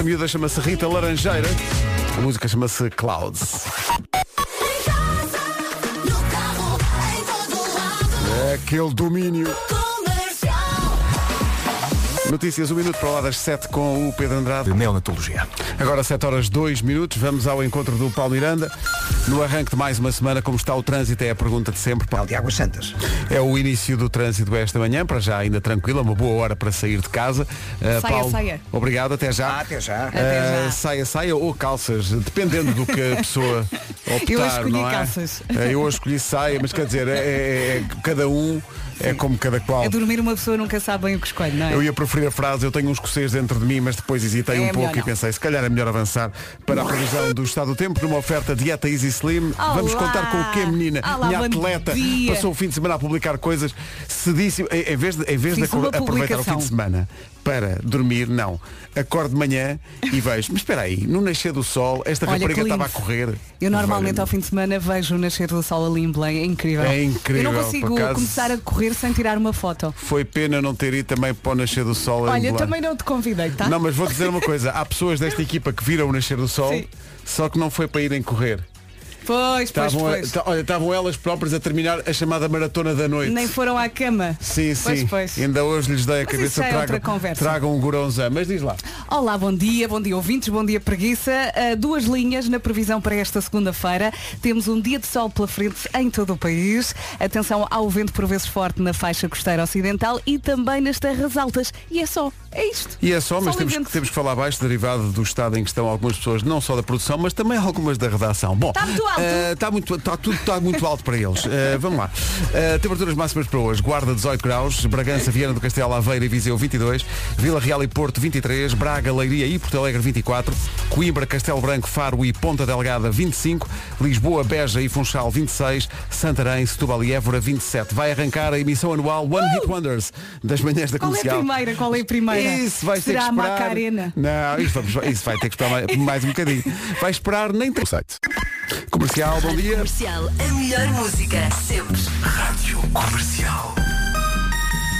Esta miúda chama-se Rita Laranjeira. A música chama-se Clouds. É aquele domínio. Notícias, um minuto para lá das 7 com o Pedro Andrade. de neonatologia. Agora 7 horas 2 minutos, vamos ao encontro do Paulo Miranda. No arranque de mais uma semana, como está o trânsito? É a pergunta de sempre. Paulo. de Águas Santas. É o início do trânsito esta manhã, para já ainda tranquila, uma boa hora para sair de casa. Uh, Saia, Paulo, saia. Obrigado, até já. Ah, até já. Até Uh, já. saia, saia ou calças, dependendo do que a pessoa optar, Eu escolhi não é? calças. Uh, Eu hoje escolhi saia, mas quer dizer, é, é- é- cada um é como cada qual. A dormir uma pessoa nunca sabe bem o que escolhe, não é? Eu ia preferir a frase, eu tenho um escocês dentro de mim, mas depois hesitei É um melhor pouco e não. pensei, se calhar é melhor avançar para a previsão do estado do tempo numa oferta dieta Easy Slim. Olá! Vamos contar com o quê, menina? Olá, Minha bom atleta dia. passou o fim de semana a publicar coisas cedíssimas. Em em vez de, em vez de Fiz uma acor- aproveitar o fim publicação. de semana para dormir, não. Acordo de manhã e vejo, mas espera aí, no nascer do sol, esta Olha, rapariga estava a correr. Eu normalmente ao fim de semana vejo o nascer do sol ali em Belém, é incrível. É incrível, Eu não consigo acaso. começar a correr sem tirar uma foto. Foi pena não ter ido também para o nascer do sol. Olha, Belém. também não te convidei, tá? Não, mas vou dizer uma coisa. Há pessoas desta equipa que viram o nascer do sol, Sim. só que não foi para irem correr. Pois, pois, Estavam, a- pois. olha, estavam elas próprias a terminar a chamada maratona da noite. Nem foram à cama. Sim, Pois, sim. pois. Ainda hoje lhes dei a Mas cabeça. é tragam, outra conversa. tragam um gorãozão. Mas diz lá. Olá, bom dia, bom dia ouvintes, bom dia preguiça. Uh, duas linhas na previsão para esta segunda-feira. Temos um dia de sol pela frente em todo o país. Atenção ao vento por vezes forte na faixa costeira ocidental e também nas terras altas. E é só, é isto. E é só, mas Sol e temos, vento. temos que falar baixo, derivado do estado em que estão algumas pessoas, não só da produção, mas também algumas da redação. Bom, Está muito alto. eh, está muito, está tudo está muito alto para eles. Eh, vamos lá. Eh, temperaturas máximas para hoje. Guarda 18 graus, Bragança, Viana do Castelo, Aveira e Viseu 22, Vila Real e Porto 23, Braga, Leiria e Porto Alegre 24, Coimbra, Castelo Branco, Faro e Ponta Delgada 25, Lisboa, Beja e Funchal 26, Santarém, Setúbal e Évora 27. Vai arrancar a emissão anual One Hit Wonders das manhãs da Qual é a comercial. primeira? Qual é a primeira? Isso vai ter que esperar. Macarena? Não, isso, vamos- isso vai ter que esperar mais, mais um bocadinho. Vai esperar nem tem site. Comercial, bom dia. Comercial, a melhor música, sempre. Rádio Comercial.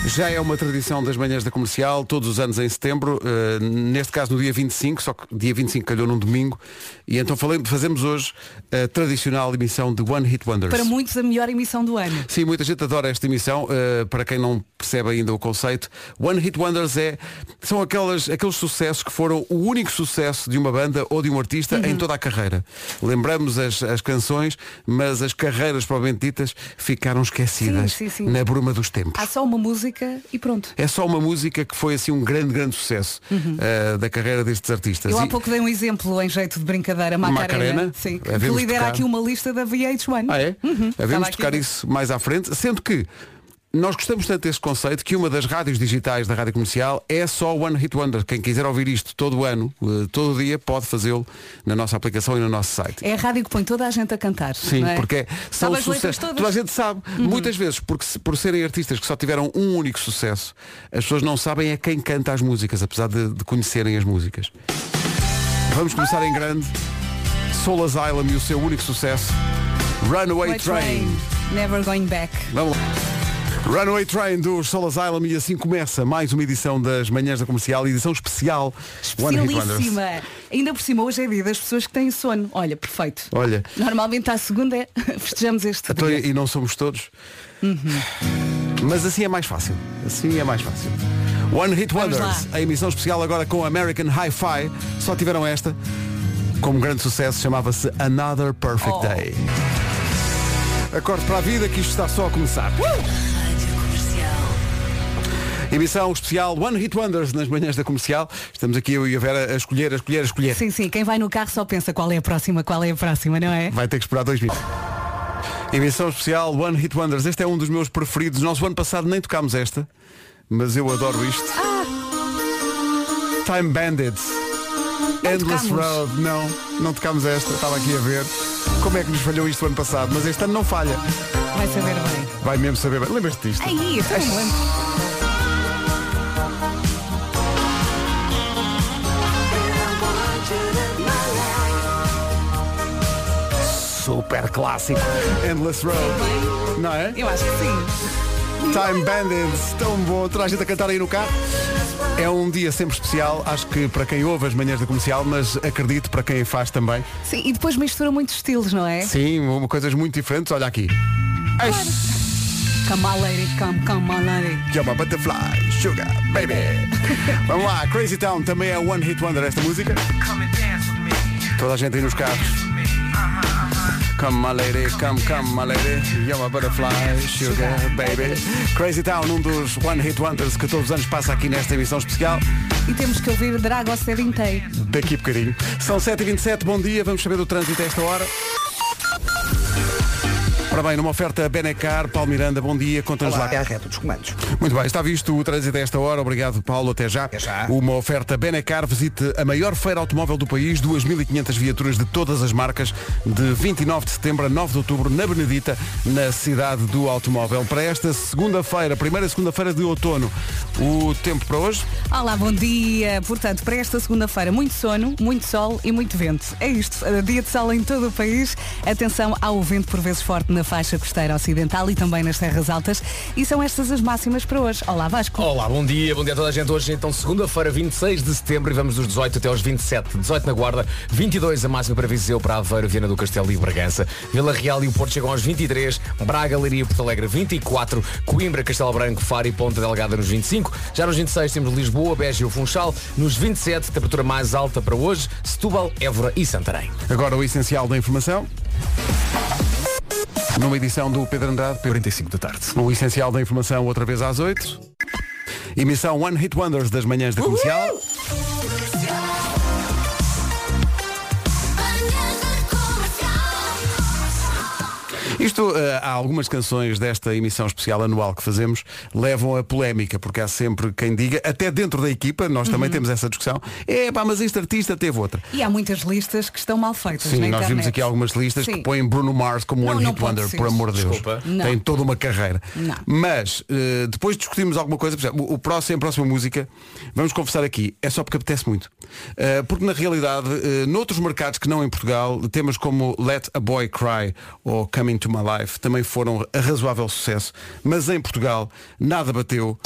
Já é uma tradição das manhãs da comercial, todos os anos em setembro, eh, neste caso no dia 25, só que dia 25 calhou num domingo, e então falei- fazemos hoje a tradicional emissão de One Hit Wonders. Para muitos a melhor emissão do ano. Sim, muita gente adora esta emissão. Uh, para quem não percebe ainda o conceito, One Hit Wonders é, são aquelas, aqueles sucessos que foram o único sucesso de uma banda ou de um artista Uhum. em toda a carreira. Lembramos as, as canções, mas as carreiras provavelmente ditas ficaram esquecidas Sim, sim, sim. na bruma dos tempos. Há só uma música e pronto. É só uma música que foi assim um grande, grande sucesso uh, da carreira destes artistas. Uhum. Eu há pouco dei um exemplo em jeito de brincadeira, Macarena. Macarena? Sim, que lidera tocar. aqui uma lista da VH1. Ah, é? Uhum. Havemos tocar aqui. isso mais à frente, sendo que nós gostamos tanto deste conceito que uma das rádios digitais da rádio comercial é só One Hit Wonder. Quem quiser ouvir isto todo o ano, eh, todo o dia, pode fazê-lo na nossa aplicação e no nosso site. É a rádio que põe toda a gente a cantar. Sim, é? porque são Sabe as sucessos. todas? Uhum. Toda a gente sabe. Muitas vezes, porque por serem artistas que só tiveram um único sucesso, as pessoas não sabem é quem canta as músicas, apesar de, de conhecerem as músicas. Vamos começar em grande. Soul Asylum e o seu único sucesso. Runaway Train. Train, Never Going Back. Vamos lá. Runaway Train do Soul Asylum e assim começa mais uma edição das manhãs da comercial, edição especial. Especialíssima. Ainda por cima, hoje é dia das pessoas que têm sono. Olha, perfeito. Olha, Normalmente à segunda é festejamos este então, dia. e não somos todos. Mas assim é mais fácil. Assim é mais fácil. One Hit Wonders, a emissão especial agora com American Hi-Fi. Só tiveram esta. Como grande sucesso, chamava-se Another Perfect Oh. Day. Acorde para a vida que isto está só a começar. Comercial. Emissão especial One Hit Wonders nas manhãs da comercial. Estamos aqui eu e a Vera a escolher, a escolher, a escolher. Sim, sim, quem vai no carro só pensa qual é a próxima, qual é a próxima, não é? Vai ter que esperar dois minutos. Emissão especial One Hit Wonders. Este é um dos meus preferidos. Nós o ano passado nem tocámos esta, mas eu adoro isto. Time Bandits. Endless tocámos. Road. Não, não tocámos esta. Estava aqui a ver. Como é que nos falhou isto o ano passado? Mas este ano não falha. Vai saber bem. Vai mesmo saber. bem. Lembras-te disto? Aí, então, Super clássico. Endless Road. Não é? Eu acho que sim. Time Bandits, tão bom, toda a gente a cantar aí no carro. É um dia sempre especial, acho que para quem ouve as manhãs da comercial, mas acredito para quem faz também. Sim, e depois mistura muitos estilos, não é? Sim, uma- coisas muito diferentes, olha aqui. Ai, Come on, lady, come, come on, lady. You're butterfly, sugar, baby. Vamos lá, Crazy Town também é One Hit Wonder esta música. Toda a gente aí nos carros. Come my lady, come, come my lady, you're my butterfly, sugar, baby. Crazy Town, um dos One Hit Wonders que todos os anos passa aqui nesta emissão especial. E temos que ouvir Drago Ser inteiro. Daqui a bocadinho. São 7h27, bom dia, vamos saber do trânsito a esta hora. Ora bem, numa oferta Benecar, Paulo Miranda, bom dia, conta-nos lá. É a reta dos comandos. Muito bem, está visto o trânsito a esta hora. Obrigado, Paulo. Até já. Até já. Uma oferta Benecar. Visite a maior feira automóvel do país. 2.500 viaturas de todas as marcas. De 29 de setembro a 9 de outubro, na Benedita, na cidade do automóvel. Para esta segunda-feira, primeira segunda-feira de outono, o tempo para hoje. Olá, bom dia. Portanto, para esta segunda-feira, muito sono, muito sol e muito vento. É isto. Dia de sol em todo o país. Atenção ao vento por vezes forte na faixa costeira ocidental e também nas terras altas. E são estas as máximas para hoje. Olá, Vasco. Olá, bom dia, bom dia a toda a gente. Hoje então segunda-feira, 26 de setembro e vamos dos 18 até aos 27. 18 na Guarda, 22 a máxima para Viseu, para Aveiro, Viana do Castelo e Bragança. Vila Real e o Porto chegam aos 23, Braga, Leiria e Porto Alegre 24, Coimbra, Castelo Branco, Faro e Ponta Delgada nos 25. Já nos 26 temos Lisboa, Beja e o Funchal. Nos 27, temperatura mais alta para hoje, Setúbal, Évora e Santarém. Agora o essencial da informação. Numa edição do Pedro Andrade, Pedro 45 da tarde. O essencial da informação outra vez às 8. Emissão One Hit Wonders das manhãs da comercial. Isto, eh, há algumas canções desta emissão especial anual que fazemos levam a polémica, porque há sempre quem diga, até dentro da equipa, nós também temos essa discussão, é pá, mas este artista teve outra. E há muitas listas que estão mal feitas Sim, na nós internet. vimos aqui algumas listas Sim. que põem Bruno Mars como Não, One não Hit Wonder, ser. por amor de Deus. Desculpa. Não. Tem toda uma carreira. Não. Mas eh, depois discutimos alguma coisa, por exemplo, o próximo, a próxima música, vamos confessar aqui, é só porque apetece muito. Eh, porque na realidade, noutros mercados que não em Portugal, temas como Let a Boy Cry ou Coming to My Life também foram a razoável sucesso. Mas em Portugal nada bateu.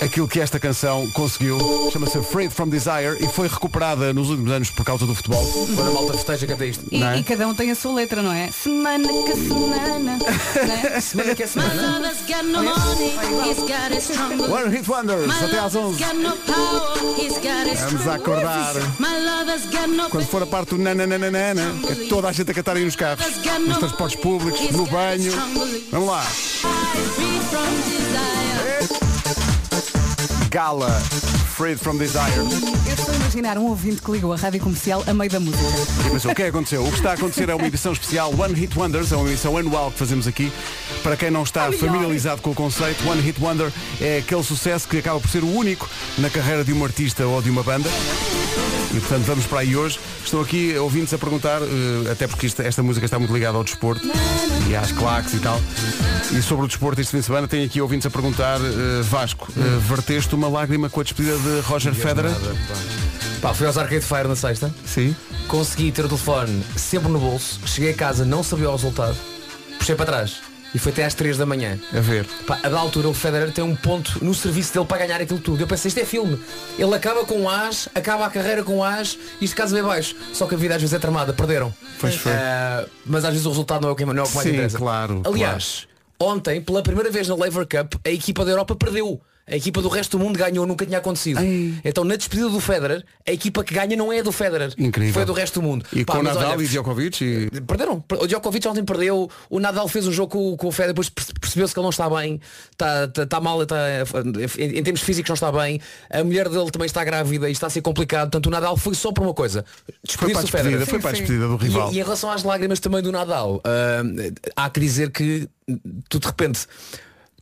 Aquilo que esta canção conseguiu chama-se Afraid from Desire e foi recuperada nos últimos anos por causa do futebol. Quando a malta festeja, canta isto. E, Não é? e cada um tem a sua letra, não é? Semana que semana. é? Semana que é semana. One Hit Wonders, até às 11. Got no power, he's got his Vamos acordar. Quando for a parte do nananana, é toda a gente a cantar aí nos carros, nos transportes públicos, no banho. Vamos lá. Gala, Freed from Desire. Eu estou a imaginar um ouvinte que ligou a rádio comercial a meio da música. E pensou, o que é que aconteceu? O que está a acontecer é uma edição especial One Hit Wonders, é uma edição anual que fazemos aqui. Para quem não está familiarizado com o conceito, One Hit Wonder é aquele sucesso que acaba por ser o único na carreira de um artista ou de uma banda. E portanto vamos para aí hoje. Estou aqui ouvintes a perguntar, eh, até porque isto- esta música está muito ligada ao desporto e às claques e tal. E sobre o desporto este fim de semana tenho aqui ouvintes a perguntar, eh, Vasco, eh, verteste uma lágrima com a despedida de Roger Federer? Pá, fui aos Arcade Fire na sexta. Sim. Consegui ter o telefone sempre no bolso. Cheguei a casa, não sabia o resultado. Puxei para trás. E foi até às 3 da manhã. A ver. Pá, a da altura o Federer tem um ponto no serviço dele para ganhar aquilo tudo. Eu pensei, isto é filme. Ele acaba com um as, acaba a carreira com um as e isto casa bem baixo. Só que a vida às vezes é tramada, perderam. Pois foi. Ah, mas às vezes o resultado não é o que, não é o que mais Sim, interessa. claro, Aliás, ontem, pela primeira vez na Lever Cup, a equipa da Europa perdeu. A equipa do resto do mundo ganhou, nunca tinha acontecido. Ai. Então na despedida do Federer, a equipa que ganha não é a do Federer. Incrível. Foi do resto do mundo. E Pá, com Nadal olha, e Djokovic e... Perderam. O Djokovic ontem perdeu. O Nadal fez um jogo com, com o Federer, depois perce- percebeu-se que ele não está bem. Está, está, está mal, está, em, em termos físicos não está bem. A mulher dele também está grávida e está a ser complicado. Portanto, o Nadal foi só por uma coisa. Foi para a Despedir-se do Federer. despedida, foi para a despedida do rival. E, e em relação às lágrimas também do Nadal, ah, há que dizer que tu de repente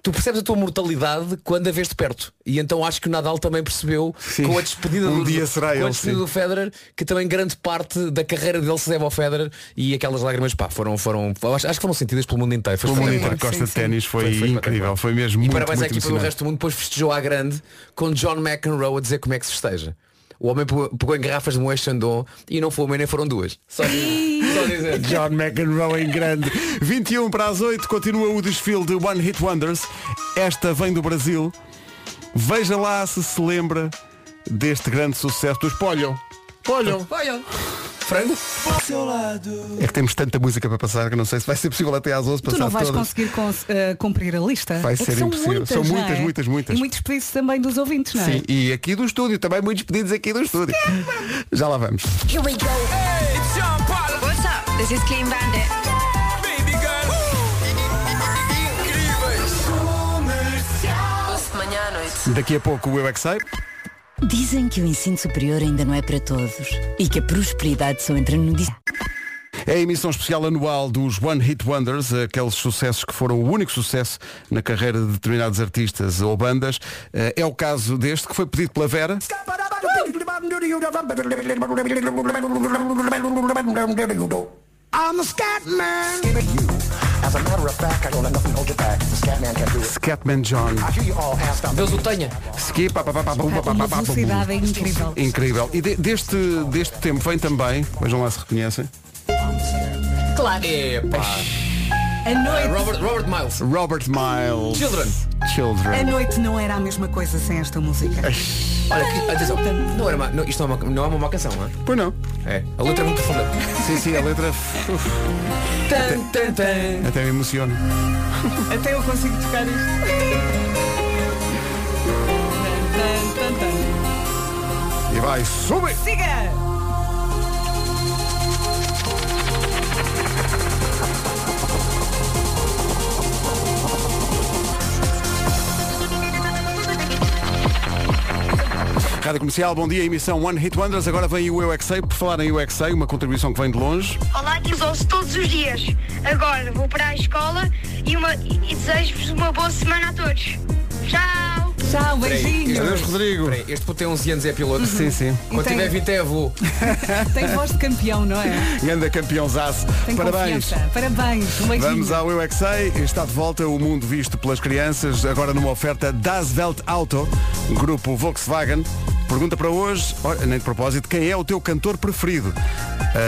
tu percebes a tua mortalidade quando a vês de perto. E então acho que o Nadal também percebeu Sim. com a despedida, Um do, dia será com ele, a despedida sim. do Federer que também grande parte da carreira dele se deve ao Federer e aquelas lágrimas pá, foram, foram acho, acho que foram sentidas pelo mundo inteiro. Foi O mundo inteiro que gosta de ténis foi, Foi- foi incrível, foi mesmo E muito, parabéns à equipa do resto do mundo, depois festejou à grande com John McEnroe a dizer como é que se festeja. O homem pegou, em garrafas de Moët Chandon e não foi uma nem foram duas. Só dizer. Só dizer. John McEnroe em grande. 21 para as 8, continua o desfile de One Hit Wonders. Esta vem do Brasil. Veja lá se se lembra deste grande sucesso dos Polham. Polham. Olha. Frango? É que temos tanta música para passar que não sei se vai ser possível até às 11 Tu passar não vais todas. conseguir cons- eh, cumprir a lista. Vai É que ser são impossível. Muitas, São muitas, é? muitas, muitas. E muitos pedidos também dos ouvintes, não é? Sim, e aqui do estúdio, também muitos pedidos aqui do estúdio. Já lá vamos. Here we go. What's up? This is Clean Bandit. Daqui a pouco o Eu é que Sei. Dizem que o ensino superior ainda não é para todos e que a prosperidade só entra no dis... É a emissão especial anual dos One Hit Wonders, aqueles sucessos que foram o único sucesso na carreira de determinados artistas ou bandas. Eh, É o caso deste que foi pedido pela Vera. Scatman John. Deus o tenha. Ski, pá, pá, pá, pá, pá, pá, velocidade é incrível. Incrível. E de- deste, deste tempo vem também, vejam lá se reconhecem, Claro. Epá. A noite, Robert, Robert Miles. Robert Miles. Children. a Children. noite não era a mesma coisa sem esta música. Olha aqui, atenção. Não era uma, não, isto não é, uma, não é uma má canção, não é? Pois não. É. A letra é muito profunda. Sim, sim, a letra uf, Tan, tan, tan. até me emociona. Até eu consigo tocar isto. Tan, tan, tan. E vai, sube! Siga! Rádio Comercial, bom dia, emissão One Hit Wonders. Agora vem o Eu é que Sei. Por falar em Eu é que Sei, uma contribuição que vem de longe. Olá, que os ouço todos os dias. Agora vou para a escola e, uma- e desejo-vos uma boa semana a todos. Tchau! Tchau, beijinhos. Adeus, Rodrigo. Peraí, este puto tem 11 anos e é piloto. Sim, sim. Quando E tem- tiver 20 é avô. Tem voz de campeão, não é? Ganda campeãozaço. Tem Parabéns. confiança. Parabéns. Um beijinho. Vamos ao Eu é. Está de volta o mundo visto pelas crianças, agora numa oferta Das Welt Auto, grupo Volkswagen. Pergunta para hoje, nem de propósito, quem é o teu cantor preferido?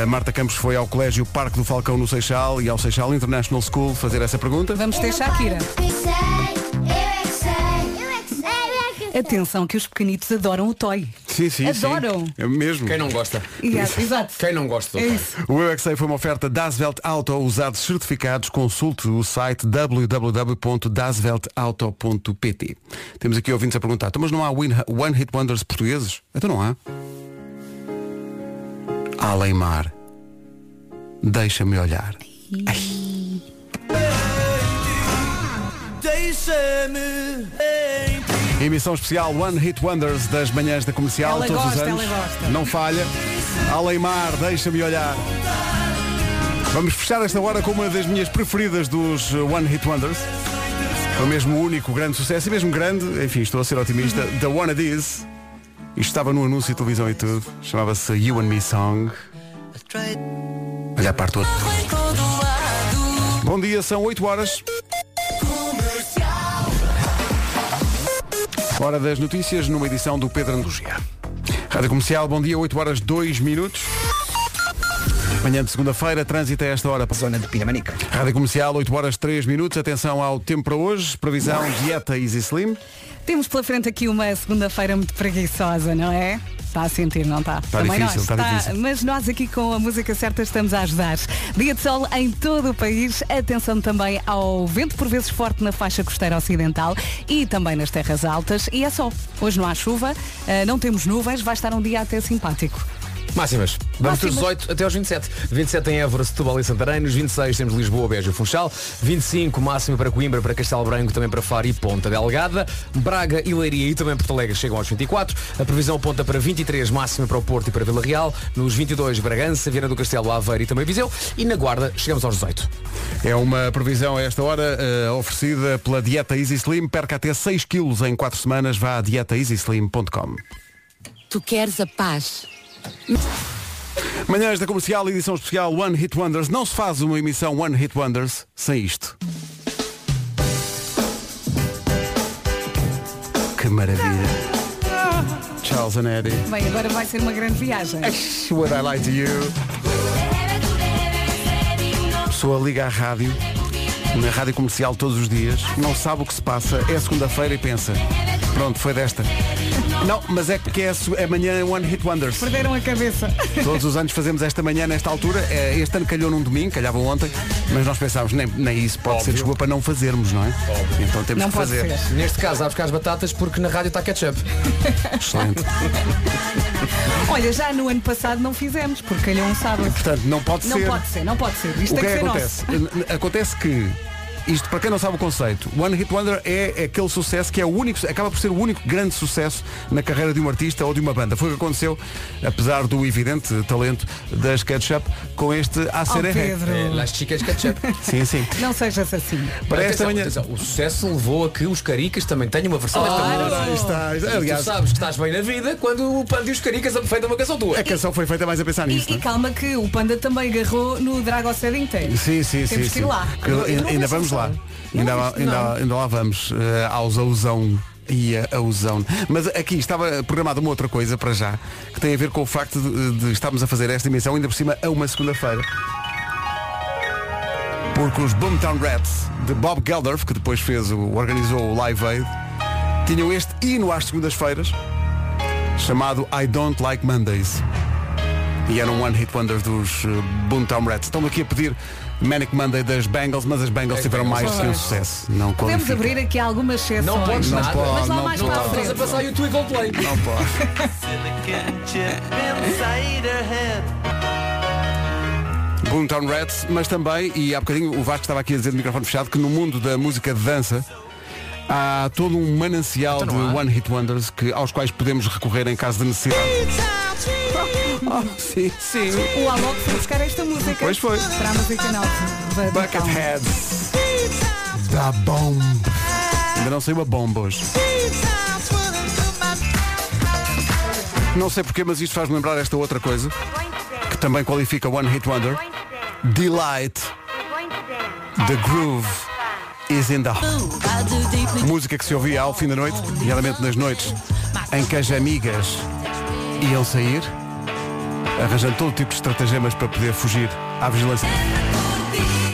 A Marta Campos foi ao Colégio Parque do Falcão no Seixal e ao Seixal International School fazer essa pergunta. Vamos ter Shakira. Atenção que os pequenitos adoram o toy. Sim, sim, Adoram. sim. É mesmo. Quem não gosta? Exato. Exato. Quem não gosta? É isso. O Eu é foi uma oferta Das Welt Auto, usados certificados. Consulte o site www.dasweltauto.pt. Temos aqui ouvintes a perguntar, "Então, mas não há One Hit Wonders portugueses? Então não há. Aleimar. Deixa-me olhar. Emissão especial One Hit Wonders das manhãs da comercial Ela todos gosta, os anos. ela gosta. Não falha. Aleimar, deixa-me olhar. Vamos fechar esta hora com uma das minhas preferidas dos One Hit Wonders. Foi mesmo o único grande sucesso e mesmo grande, enfim, estou a ser otimista. The One It Is. Isto estava no anúncio de televisão e tudo. Chamava-se You and Me Song. Olha a parte outra. Bom dia, são 8 horas. Hora das notícias numa edição do Pedro Andugia. Rádio Comercial, bom dia, 8 horas 2 minutos. Manhã de segunda-feira, trânsito a esta hora. Zona de Pinamanica. Rádio Comercial, 8 horas 3 minutos. Atenção ao tempo para hoje. Previsão dieta Easy Slim. Temos pela frente aqui uma segunda-feira muito preguiçosa, não é? Está a sentir, não está? Está Também difícil, nós. está difícil. Mas nós aqui com a música certa estamos a ajudar. Dia de sol em todo o país. Atenção também ao vento por vezes forte na faixa costeira ocidental e também nas terras altas. E é só. Hoje não há chuva, eh, não temos nuvens, vai estar um dia até simpático. Máximas. Vamos dos Máximas. 18 até aos 27. 27 em Évora, Setúbal e Santarém. Nos 26 temos Lisboa, Beja e Funchal. 25 máxima para Coimbra, para Castelo Branco, também para Faro e Ponta Delgada. Braga e Leiria e também Porto Alegre chegam aos 24. A previsão aponta para 23 máxima para o Porto e para Vila Real. Nos 22 Bragança, Viana do Castelo, Aveiro e também Viseu. E na Guarda chegamos aos 18. É uma previsão a esta hora eh, oferecida pela Dieta Easy Slim. Perca até 6 quilos em 4 semanas. Vá a dietaeasyslim.com. Tu queres a paz. Manhãs da Comercial, edição especial One Hit Wonders. Não se faz uma emissão One Hit Wonders sem isto. Que maravilha. Charles and Eddie. Bem, agora vai ser uma grande viagem. Would I lie to you? Pessoa liga à rádio, na rádio comercial todos os dias, não sabe o que se passa, é segunda-feira e pensa, pronto, foi desta. Não, mas é que é su- amanhã One Hit Wonders. Perderam a cabeça. Todos os anos fazemos esta manhã, nesta altura. É, Este ano calhou num domingo, calhava ontem, mas nós pensámos, nem, nem isso pode ser desculpa para não fazermos, não é? Então temos Não que fazer. ser. Neste caso, há buscar as batatas porque na rádio está ketchup. Excelente. Olha, já no ano passado não fizemos, porque calhou um sábado. Portanto, não pode Não ser. pode ser, não pode ser. Isto O que tem é que acontece? nosso. Acontece que isto, para quem não sabe o conceito, One Hit Wonder é aquele sucesso que é o único, acaba por ser o único grande sucesso na carreira de um artista ou de uma banda. Foi o que aconteceu, apesar do evidente talento das Ketchup, com este Oh, ACR. Pedro, É, Las chicas ketchup. Sim, sim. não sejas assim. Para esta manhã. o sucesso levou a que os caricas também tenham uma versão desta música. Está. E Aliás, tu sabes que estás bem na vida quando o Panda e os caricas feitam uma canção tua. a canção foi feita mais a pensar nisso. E, e é? calma que o Panda também agarrou no Dragon Set inteiro. Sim, sim, Temos sim. que ir sim. lá. Que- ainda vamos essa lá. sessão. Ainda, Não lá- ainda, não. ainda lá vamos eh, aos Auzão e a Auzão. Mas aqui estava programada uma outra coisa para já, que tem a ver com o facto de, de estarmos a fazer esta emissão ainda por cima a uma segunda-feira. Porque os Boomtown Rats de Bob Geldof, que depois fez o, organizou o Live Aid, tinham este hino às segundas-feiras chamado I Don't Like Mondays. E era um One Hit Wonder dos uh, Boomtown Rats. Estão aqui a pedir Manic Monday das Bengals, mas as Bengals tiveram mais que um sucesso. Não Podemos qualifica. abrir aqui algumas exceções. Não podes Não nada. pode, Mas lá não mais pode. para a Estás a frente. passar YouTube e Coldplay. Não pode. Boomtown Rats, mas também, e há bocadinho o Vasco estava aqui a dizer no microfone fechado, que no mundo da música de dança há todo um manancial Então de não? One Hit Wonders que, aos quais podemos recorrer em caso de necessidade. Oh, sim, sim. O Alok foi buscar esta música. Pois foi. Para a música nova. Bucketheads da bomba. Ainda não saiu a bomba hoje. Não sei porquê, mas isto faz-me lembrar esta outra coisa que também qualifica One Hit Wonder. Delight, the groove is in the Música que se ouvia ao fim da noite, geralmente nas noites em que as amigas iam sair, arranjando todo tipo de estratagemas para poder fugir à vigilância.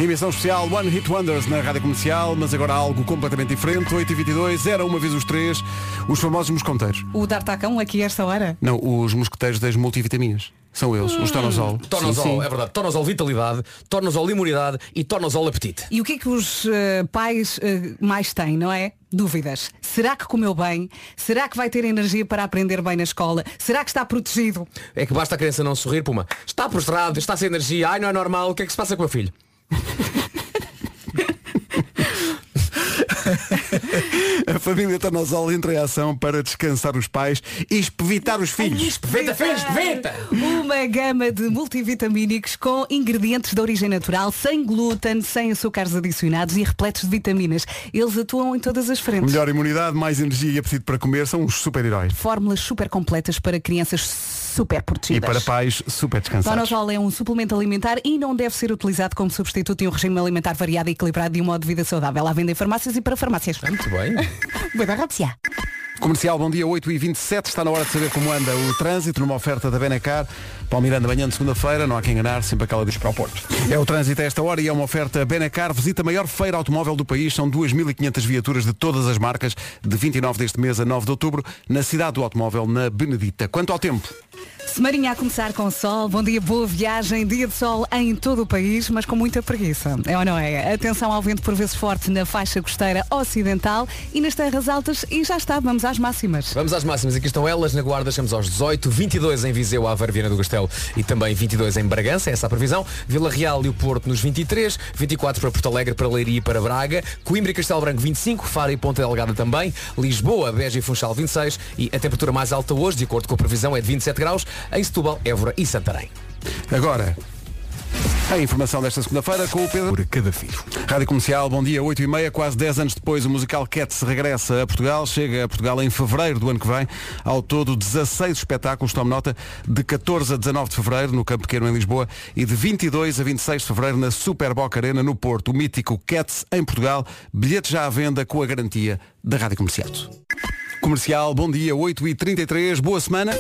Emissão especial One Hit Wonders na Rádio Comercial, mas agora algo completamente diferente. 8h22, era uma vez os três, os famosos mosconteiros. O D'Artacão aqui a esta hora. Não, os mosqueteiros das multivitaminas. São eles, os Tonosol. Tornosol, Sim, sim. é verdade. Tornosol vitalidade, Tornosol imunidade e Tornosol apetite. E o que é que os eh, pais eh, mais têm, não é? Dúvidas. Será que comeu bem? Será que vai ter energia para aprender bem na escola? Será que está protegido? É que basta a criança não sorrir, Puma. Está prostrado, está sem energia, ai não é normal, o que é que se passa com o meu filho? A família Tonosol entra em ação para descansar os pais e espevitar os filhos. Venta, filhos, venta! Uma gama de multivitamínicos com ingredientes de origem natural, sem glúten, sem açúcares adicionados e repletos de vitaminas. Eles atuam em todas as frentes. Melhor imunidade, mais energia e apetite para comer são os super-heróis. Fórmulas super completas para crianças super E protegidas. para pais super descansados. Tonosol é um suplemento alimentar e não deve ser utilizado como substituto de um regime alimentar variado e equilibrado de um modo de vida saudável. À venda em farmácias e para farmácias. Muito bem. Boa rápida. Comercial, bom dia, 8h27, está na hora de saber como anda o trânsito numa oferta da Benacar. Palmeiranda, manhã de segunda-feira, não há quem enganar, sempre aquela diz para o Porto. É o trânsito a esta hora e é uma oferta Benacar. Visita a maior feira automóvel do país, são 2.500 viaturas de todas as marcas, de 29 deste mês a 9 de outubro, na cidade do automóvel, na Benedita. Quanto ao tempo, Semarinha a começar com sol, bom dia, boa viagem, dia de sol em todo o país, mas com muita preguiça. É ou não é? Atenção ao vento por vezes forte na faixa costeira ocidental e nas terras altas e já está, vamos às máximas. Vamos às máximas, aqui estão elas, na Guarda chegamos aos 18, 22 em Viseu, Aveiro, Viana do Castelo e também 22 em Bragança, essa é a previsão. Vila Real e o Porto nos 23, 24 para Porto Alegre, para Leiria e para Braga, Coimbra e Castelo Branco 25, Faro e Ponta Delgada também, Lisboa, Beja e Funchal 26 e a temperatura mais alta hoje, de acordo com a previsão, é de 27 graus em Setúbal, Évora e Santarém. agora, a informação desta segunda-feira com o Pedro. Por cada filho. Rádio Comercial, bom dia, 8 e meia, quase 10 anos depois o musical Cats regressa a Portugal, chega a Portugal em fevereiro do ano que vem, ao todo 16 espetáculos, tome nota, de 14 a 19 de fevereiro no Campo Pequeno em Lisboa e de 22 a 26 de fevereiro na Super Boca Arena no Porto, o mítico Cats em Portugal, bilhetes já à venda com a garantia da Rádio Comercial. Comercial, bom dia, 8h33, boa semana.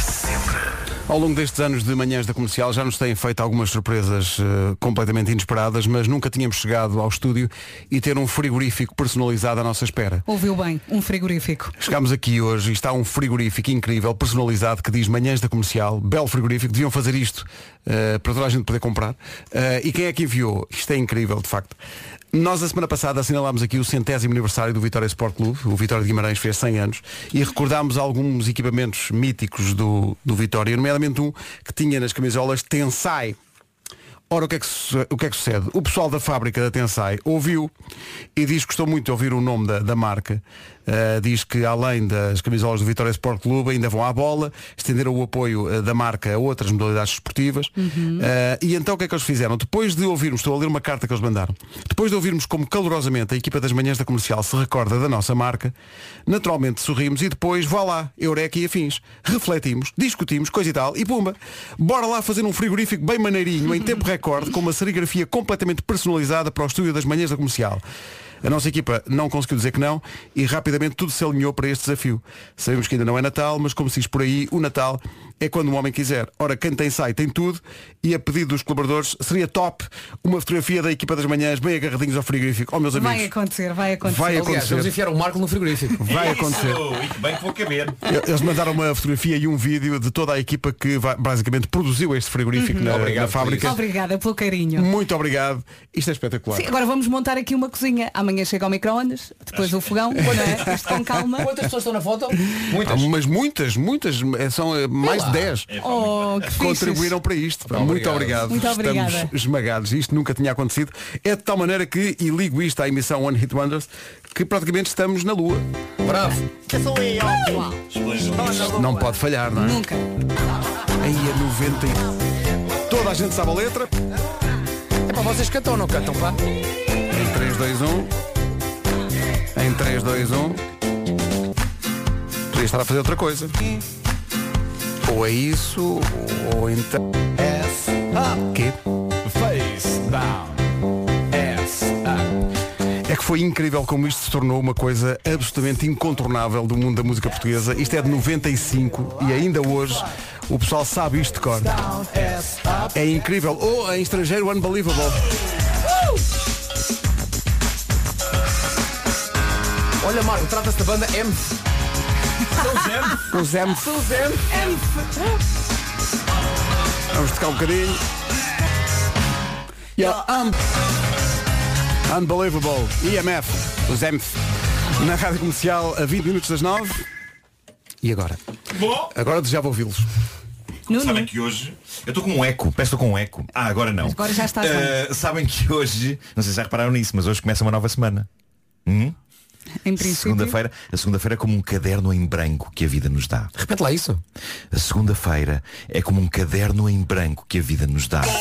Sempre. Ao longo destes anos de manhãs da comercial já nos têm feito algumas surpresas eh, completamente inesperadas, mas nunca tínhamos chegado ao estúdio e ter um frigorífico personalizado à nossa espera. Ouviu bem, um frigorífico. Chegámos aqui hoje e está um frigorífico incrível, personalizado, que diz manhãs da comercial, belo frigorífico, deviam fazer isto eh, para toda a gente poder comprar. Eh, e quem é que enviou? Isto é incrível, de facto. Nós, a semana passada, assinalámos aqui o centésimo aniversário do Vitória Sport Clube. O Vitória de Guimarães fez 100 anos e recordámos alguns equipamentos míticos do, do Vitória, nomeadamente um que tinha nas camisolas Tensai. Ora, o que, é que, o que é que sucede? O pessoal da fábrica da Tensai ouviu e diz que gostou muito de ouvir o nome da, da marca. Uh, diz que além das camisolas do Vitória Sport Clube ainda vão à bola, estenderam o apoio uh, da marca a outras modalidades esportivas. Uh, e então o que é que eles fizeram? Depois de ouvirmos, estou a ler uma carta que eles mandaram, depois de ouvirmos como calorosamente a equipa das manhãs da comercial se recorda da nossa marca, naturalmente sorrimos e depois vá lá, Eureka e afins. Refletimos, discutimos, coisa e tal, e pumba, bora lá fazer um frigorífico bem maneirinho, em tempo recorde, com uma serigrafia completamente personalizada para o estúdio das manhãs da comercial. A nossa equipa não conseguiu dizer que não e rapidamente tudo se alinhou para este desafio. Sabemos que ainda não é Natal, mas como se diz por aí, o Natal é quando um homem quiser. Ora, quem tem sai tem tudo e a pedido dos colaboradores seria top uma fotografia da equipa das manhãs bem agarradinhos ao frigorífico. Oh meus amigos, Vai acontecer, vai acontecer. Vai Aliás, acontecer. vamos enfiar o Marco no frigorífico. vai acontecer. Isso, que bem que vou caber. Eles mandaram uma fotografia e um vídeo de toda a equipa que basicamente produziu este frigorífico na, Obrigado na fábrica. Obrigada pelo carinho. Muito obrigado. Isto é espetacular. Sim, agora vamos montar aqui uma cozinha. Amanhã chega ao micro-ondas, depois o fogão, não é? Isto com calma. Quantas pessoas estão na foto? Muitas. mas muitas, muitas, eh, são eh, mais de 10. Oh, que contribuíram para isto. Muito Muito obrigado. Muito obrigada. Estamos esmagados. Isto nunca tinha acontecido. É de tal maneira que, e ligo isto à emissão One Hit Wonders, que praticamente estamos na Lua. Bravo. Não pode falhar, não é? Nunca. Aí a 90. e- Toda a gente sabe a letra. É para vocês cantam ou não cantam, pá? Em 3, 2, 1. Em 3, 2, 1. Podia estar a fazer outra coisa. Ou é isso, ou então. S. Quê? Face down. S up. É que foi incrível como isto se tornou uma coisa absolutamente incontornável do mundo da música portuguesa. Isto é de 95 e ainda hoje o pessoal sabe isto de cor. É incrível. Ou em estrangeiro, unbelievable. Olha, Marco, trata-se da banda M. Os M. Vamos tocar um bocadinho. Yeah, um. Unbelievable. IMF. Os M. Na rádio comercial a 20 minutos das 9. E agora? Bom, Agora desejava ouvi-los. Nuno. sabem que hoje. Eu estou com um eco, peço estou com um eco. Ah, agora não. Agora já estás Eh, Sabem que hoje, não sei se já repararam nisso, mas hoje começa uma nova semana. Hum? Em princípio. Segunda-feira, a segunda-feira é como um caderno em branco que a vida nos dá. Repete lá isso. A segunda-feira é como um caderno em branco que a vida nos dá.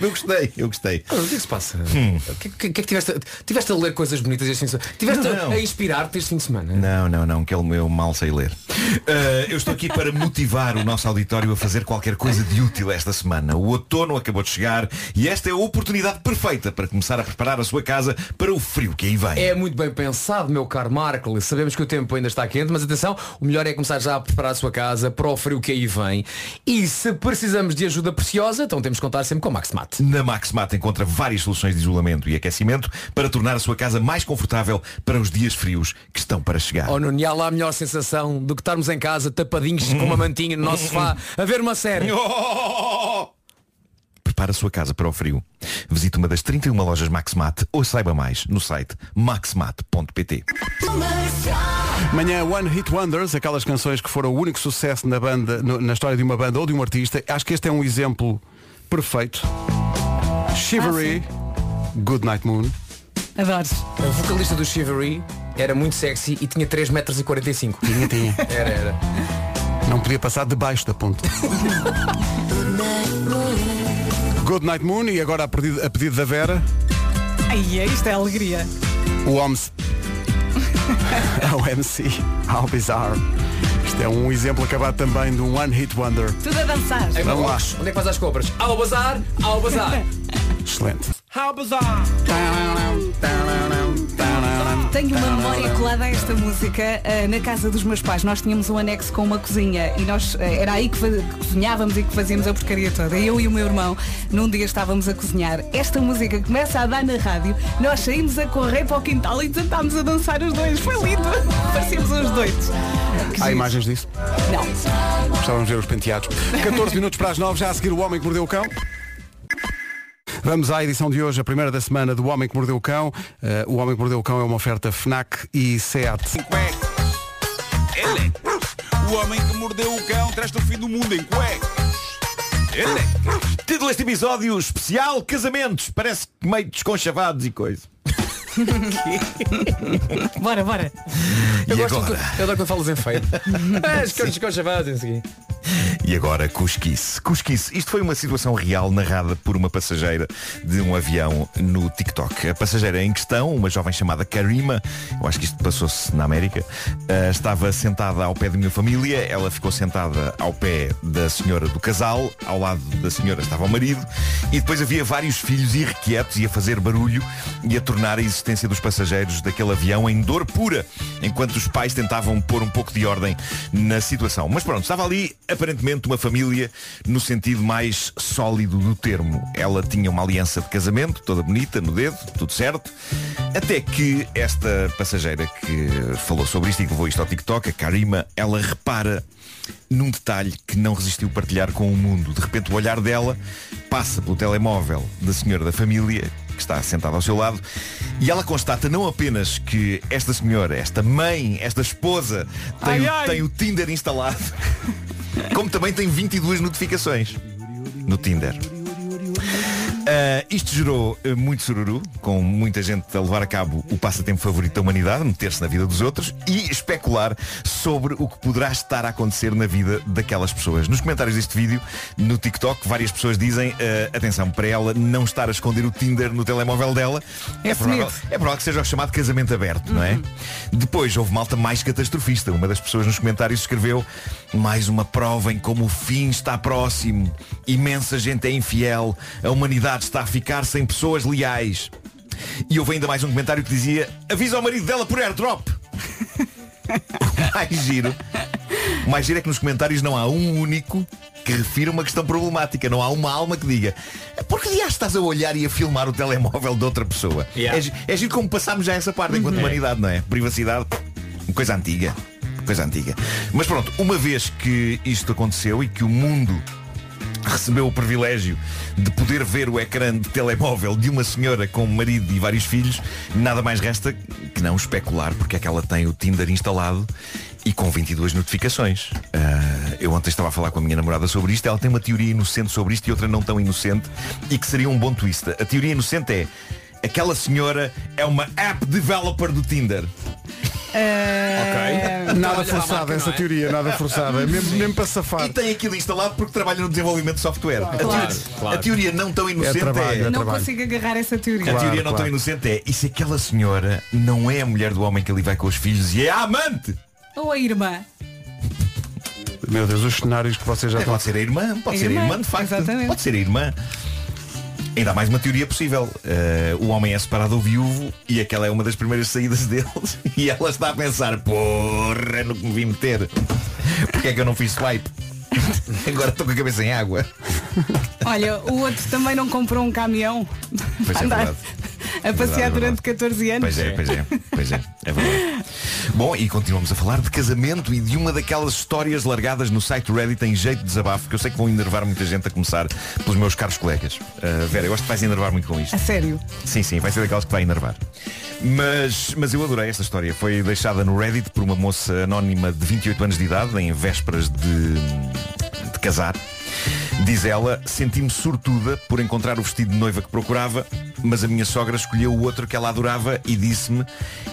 Eu gostei, eu gostei. Ah, O que é que se passa? O que, que, que é que tiveste, tiveste a ler coisas bonitas este fim de semana? Tiveste Não. a inspirar-te este fim de semana? Não, não, não, que é o meu mal sei ler. Uh, eu estou aqui para motivar o nosso auditório a fazer qualquer coisa de útil esta semana. O outono acabou de chegar e esta é a oportunidade perfeita para começar a preparar a sua casa para o frio que aí vem. É muito bem pensado, meu caro Marco. Sabemos que o tempo ainda está quente, mas atenção, o melhor é começar já a preparar a sua casa para o frio que aí vem. E se precisamos de ajuda preciosa, então temos que contar sempre com o Maximat. Na Maximat encontra várias soluções de isolamento e aquecimento para tornar a sua casa mais confortável para os dias frios que estão para chegar. Oh, Nuno, e há lá a melhor sensação do que estarmos em casa tapadinhos com uma mantinha no nosso sofá a ver uma série. Prepara a sua casa para o frio. Visite uma das 31 lojas Maximat ou saiba mais no site maximat.pt. Manhã One Hit Wonders, aquelas canções que foram o único sucesso na banda, no- na história de uma banda ou de um artista. Acho que este é um exemplo perfeito. Shivery, Good Night Moon. Adoro. A vocalista do Shivery era muito sexy e tinha 3 metros e 45. Tinha, tinha. Era, era. Não podia passar debaixo da ponte. Good Night Moon e agora a pedido, a pedido da Vera, Ai, é isto é alegria. o OMS. o MC. How bizarre. Isto é um exemplo acabado também de um One Hit Wonder. Tudo a dançar. Vamos lá. Onde é que faz as compras? Ao bazar, ao bazar. Excelente. Tenho uma memória colada a esta música eh, na casa dos meus pais. Nós tínhamos um anexo com uma cozinha e nós eh, era aí que, que cozinhávamos e que fazíamos a porcaria toda. Eu e o meu irmão, num dia estávamos a cozinhar. Esta música começa a dar na rádio, nós saímos a correr para o quintal e tentámos a dançar os dois. Foi lindo. Parecíamos uns doidos. Que Há giro. imagens disso? Não. Gostávamos de ver os penteados. 14 minutos para as 9, já a seguir o Homem que Mordeu o Cão. Vamos à edição de hoje, a primeira da semana do Homem que Mordeu o Cão. Eh, o Homem que Mordeu o Cão é uma oferta FNAC e SEAT. Ele. O homem que mordeu o cão traz-te o fim do mundo em cuecas. Ele. Título deste episódio especial Casamentos. Parece que meio desconchavados e coisa. Bora, bora. Eu E gosto agora? quando- eu adoro quando falas em feio. Ah, escolhas conchavadas, não sei o quê. E agora cusquice. Cusquice. Isto foi uma situação real narrada por uma passageira de um avião no TikTok. A passageira em questão, uma jovem chamada Karima, eu acho que isto passou-se na América, ah, estava sentada ao pé da minha família, ela ficou sentada ao pé da senhora do casal, ao lado da senhora estava o marido, e depois havia vários filhos irrequietos e a fazer barulho e a tornar a existência dos passageiros daquele avião em dor pura, enquanto os pais tentavam pôr um pouco de ordem na situação. Mas pronto, estava ali aparentemente uma família no sentido mais sólido do termo. Ela tinha uma aliança de casamento, toda bonita, no dedo, tudo certo. Até que esta passageira que falou sobre isto e que levou isto ao TikTok, a Karima, ela repara num detalhe que não resistiu partilhar com o mundo. De repente o olhar dela passa pelo telemóvel da senhora da família, que está sentada ao seu lado, e ela constata não apenas que esta senhora, esta mãe, esta esposa, tem, Ai, o, ai. tem o Tinder instalado, como também tem 22 notificações no Tinder. Ah, isto gerou ah, muito sururu, com muita gente a levar a cabo o passatempo favorito da humanidade, meter-se na vida dos outros e especular sobre o que poderá estar a acontecer na vida daquelas pessoas. Nos comentários deste vídeo, no TikTok, várias pessoas dizem, ah, atenção, para ela não estar a esconder o Tinder no telemóvel dela, é Esse provável, é provável que seja o chamado casamento aberto, não é? Depois houve malta mais catastrofista. Uma das pessoas nos comentários escreveu mais uma prova em como o fim está próximo. Imensa gente é infiel. A humanidade está a ficar sem pessoas leais. E houve ainda mais um comentário que dizia avisa ao marido dela por airdrop. O mais giro. O mais giro é que nos comentários não há um único que refira uma questão problemática. Não há uma alma que diga por que dias estás a olhar e a filmar o telemóvel de outra pessoa? Yeah. É, é giro como passámos já essa parte enquanto humanidade, não é? Privacidade, coisa antiga. Coisa antiga. Mas pronto, uma vez que isto aconteceu e que o mundo recebeu o privilégio de poder ver o ecrã de telemóvel de uma senhora com marido e vários filhos, nada mais resta que não especular porque é que ela tem o Tinder instalado e com 22 notificações. Ah, eu ontem estava a falar com a minha namorada sobre isto, ela tem uma teoria inocente sobre isto e outra não tão inocente e que seria um bom twist. A teoria inocente é aquela senhora é uma app developer do Tinder. Eh, Nada a forçada marca, essa é? teoria, nada forçada. Mesmo, mesmo para safar. E tem aquilo instalado porque trabalha no desenvolvimento de software. A, Claro, teoria, claro. a teoria não tão inocente trabalho, é. é não trabalho. consigo agarrar essa teoria. A Claro, teoria não claro. tão inocente é, e se aquela senhora não é a mulher do homem que ali vai com os filhos e é a amante? Ou a irmã. Meu Deus, os cenários que vocês já É, estão. pode ser a irmã, pode A ser a irmã, irmã de facto. exatamente. Pode ser a irmã. Ainda há mais uma teoria possível. Eh, o homem é separado ou viúvo e aquela é uma das primeiras saídas deles e ela está a pensar, porra, no que me vim meter. Porque é que eu não fiz swipe? Agora estou com a cabeça em água. Olha, o outro também não comprou um caminhão. Pois é verdade. A passear durante 14 anos. Pois é, pois é, pois é, é verdade. Bom, e continuamos a falar de casamento e de uma daquelas histórias largadas no site Reddit em jeito de desabafo, que eu sei que vão enervar muita gente a começar pelos meus caros colegas. Uh, Vera, eu acho que vais enervar muito com isto. A sério. Sim, sim, vai ser daquelas que vai enervar. Mas, mas eu adorei esta história. Foi deixada no Reddit por uma moça anónima de 28 anos de idade, em vésperas de casar. Diz ela, senti-me sortuda por encontrar o vestido de noiva que procurava, mas a minha sogra escolheu o outro que ela adorava e disse-me,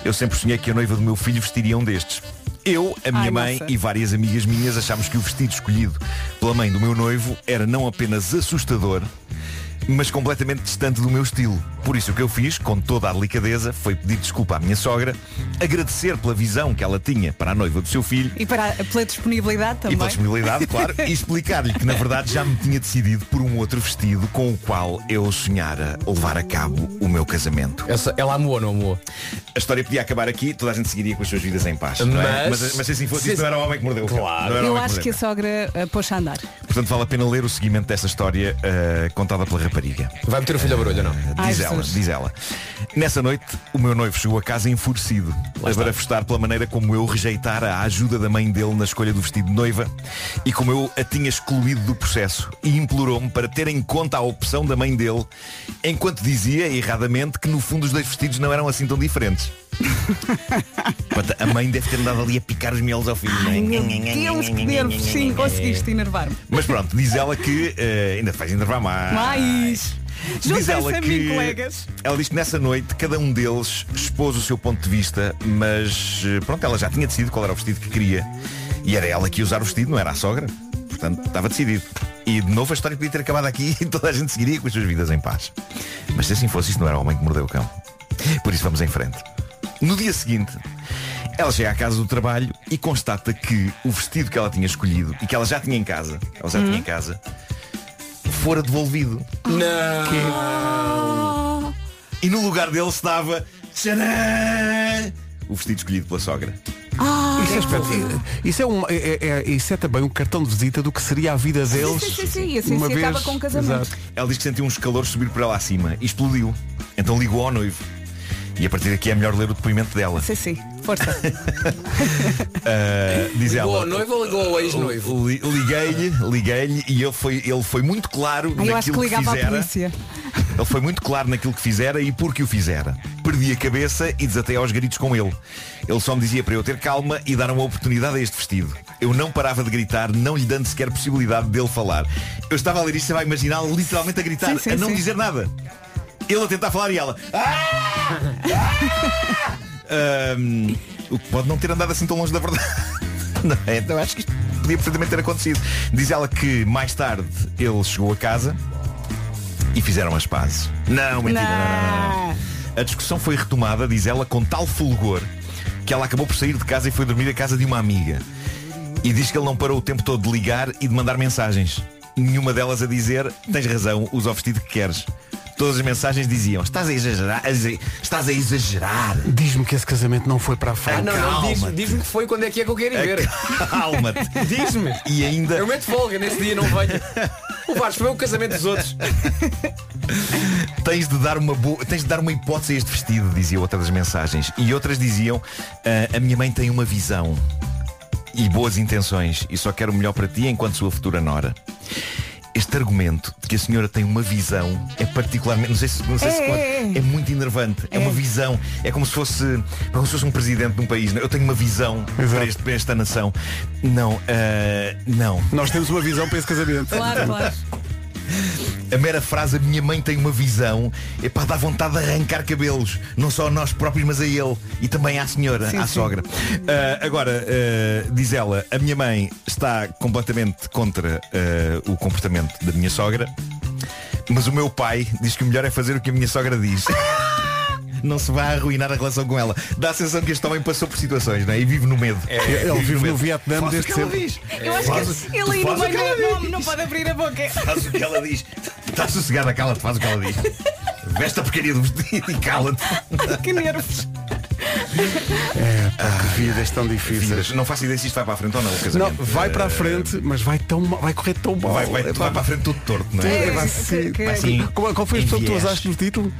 eu sempre sonhei que a noiva do meu filho vestiria um destes. Eu, a minha Ai, mãe moça. e várias amigas minhas achámos que o vestido escolhido pela mãe do meu noivo era não apenas assustador, mas completamente distante do meu estilo. Por isso o que eu fiz, com toda a delicadeza, foi pedir desculpa à minha sogra, agradecer pela visão que ela tinha para a noiva do seu filho E para, pela disponibilidade e também. pela disponibilidade, claro, e explicar-lhe que na verdade já me tinha decidido por um outro vestido com o qual eu sonhara levar a cabo o meu casamento. Essa, ela amou ou não amou? A história podia acabar aqui, toda a gente seguiria com as suas vidas em paz. não é? Mas- mas, mas se assim fosse, se- isso não era o homem que mordeu. Claro. Não era o Eu acho que a mordeu o sogra uh, pôs a andar. Portanto, vale a pena ler o seguimento desta história eh, contada pela rapariga. Vai meter o filho a barulho não? Ai, Diz ela, Jesus. diz ela. Nessa noite, o meu noivo chegou a casa enfurecido, a barafustar pela maneira como eu rejeitara a ajuda da mãe dele na escolha do vestido de noiva e como eu a tinha excluído do processo e implorou-me para ter em conta a opção da mãe dele, enquanto dizia, erradamente, que no fundo os dois vestidos não eram assim tão diferentes. A mãe deve ter andado ali a picar os mielos ao filho. é? Meu Deus, que nervos. Sim, conseguiste enervar-me. Mas pronto, diz ela que eh, ainda faz enervar mais. Mais. Diz ela a que mim, colegas. ela diz que nessa noite cada um deles expôs o seu ponto de vista, mas eh, pronto, ela já tinha decidido qual era o vestido que queria e era ela que ia usar o vestido, não era a sogra. Portanto, estava decidido. E de novo a história podia ter acabado aqui e toda a gente seguiria com as suas vidas em paz. Mas se assim fosse, isto não era o homem que mordeu o cão. Por isso vamos em frente. No dia seguinte, ela chega à casa do trabalho e constata que o vestido que ela tinha escolhido e que ela já tinha em casa, ela já tinha em casa, fora devolvido. Não. E no lugar dele estava tcharam, o vestido escolhido pela sogra. Isso é, isso, é um, é, é- é- isso é também um cartão de visita do que seria a vida deles. sim, sim, sim. Assim uma se vez. acaba com o casamento. Exato. Ela diz que sentiu uns calores subir por ela acima e explodiu. Então ligou ao noivo. E a partir daqui é melhor ler o depoimento dela. Sim, sim. Força. Ah, diz Ligou ela. noivo ou ligou ao ex-noivo? Li- Liguei-lhe, liguei-lhe e ele foi, ele foi muito claro eu acho que naquilo que, ligava à fizera. polícia. Ele foi muito claro naquilo que fizera e por que o fizera. Perdi a cabeça e desatei aos gritos com ele. Ele só me dizia para eu ter calma e dar uma oportunidade a este vestido. Eu não parava de gritar, não lhe dando sequer possibilidade dele falar. Eu estava a ler isto, você vai imaginar literalmente a gritar, Sim, sim, a não sim. dizer nada. Ele a tentar falar e ela. "Ah! Ah!" Ahm, o que pode não ter andado assim tão longe da verdade. Não é? Então acho que isto podia perfeitamente ter acontecido. Diz ela que mais tarde ele chegou a casa e fizeram as pazes. Não, mentira, não, não, não, não. A discussão foi retomada, diz ela, com tal fulgor que ela acabou por sair de casa e foi dormir à casa de uma amiga. E diz que ele não parou o tempo todo de ligar e de mandar mensagens. Nenhuma delas a dizer, tens razão, usa o vestido que queres. Todas as mensagens diziam, estás a exagerar, estás a exagerar. Diz-me que esse casamento não foi para a Ah, frente. não, não, diz- Calma-te. diz-me que foi quando é que é que eu quero ir ver. Calma-te. Diz-me. E ainda Eu meto folga nesse dia, não venho. O Vasco foi o casamento dos outros. tens de dar uma boa, tens de dar uma hipótese a este vestido, dizia outra das mensagens. E outras diziam, "Ah, a minha mãe tem uma visão e boas intenções e só quer o melhor para ti enquanto sua futura nora. Este argumento de que a senhora tem uma visão é particularmente, não sei se, não sei se É, conta, é, é. é muito enervante. É. uma visão. É como se fosse, como se fosse um presidente de um país. Eu tenho uma visão para, este- para esta nação. Não, ah, não. Nós temos uma visão para esse casamento. Claro, claro. A mera frase, a minha mãe tem uma visão, é para dar vontade de arrancar cabelos, não só a nós próprios, mas a ele e também à senhora, Sim, à sim. sogra. Ah, agora, ah, diz ela, a minha mãe está completamente contra ah, o comportamento da minha sogra, mas o meu pai diz que o melhor é fazer o que a minha sogra diz. Não se vai arruinar a relação com ela. Dá a sensação que este homem passou por situações, não é? E vive no medo. Ele vive no medo. Vietnã Faz desde que ela sempre. diz. Eu acho Faz que ele aí no ela não, não pode abrir a boca. Faz o que ela diz. Está sossegada, cala-te, faz o que ela diz. Veste a porcaria do vestido e cala-te. Que nervos. É, pá, que vidas tão difíceis. Vidas. Não faço ideia se isto vai para a frente ou não, o Não, casamento. vai para a Eh, frente, mas vai, tão, mal- vai correr tão mal. Vai, vai, É, vai para a frente tudo torto, não é? É, vai Que- ser- que- vai ser- Qual, qual foi a expressão que tu usaste no título?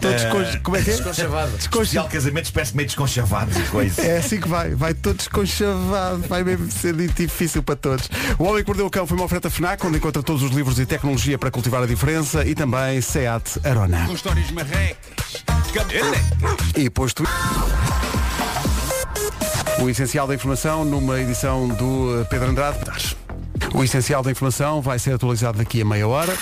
Todos Eh, con- Como é que é? Desconchavado. Especial parece meio desconchavados e coisas. É assim que vai, vai todo desconchavado, vai mesmo ser difícil para todos. O Homem que Mordeu o Cão foi uma oferta FNAC, onde encontra todos os livros e tecnologia para cultivar a diferença e também SEAT Arona. Com histórias marrecas. E posto o essencial da informação numa edição do eh, Pedro Andrade. O essencial da informação vai ser atualizado daqui a meia hora.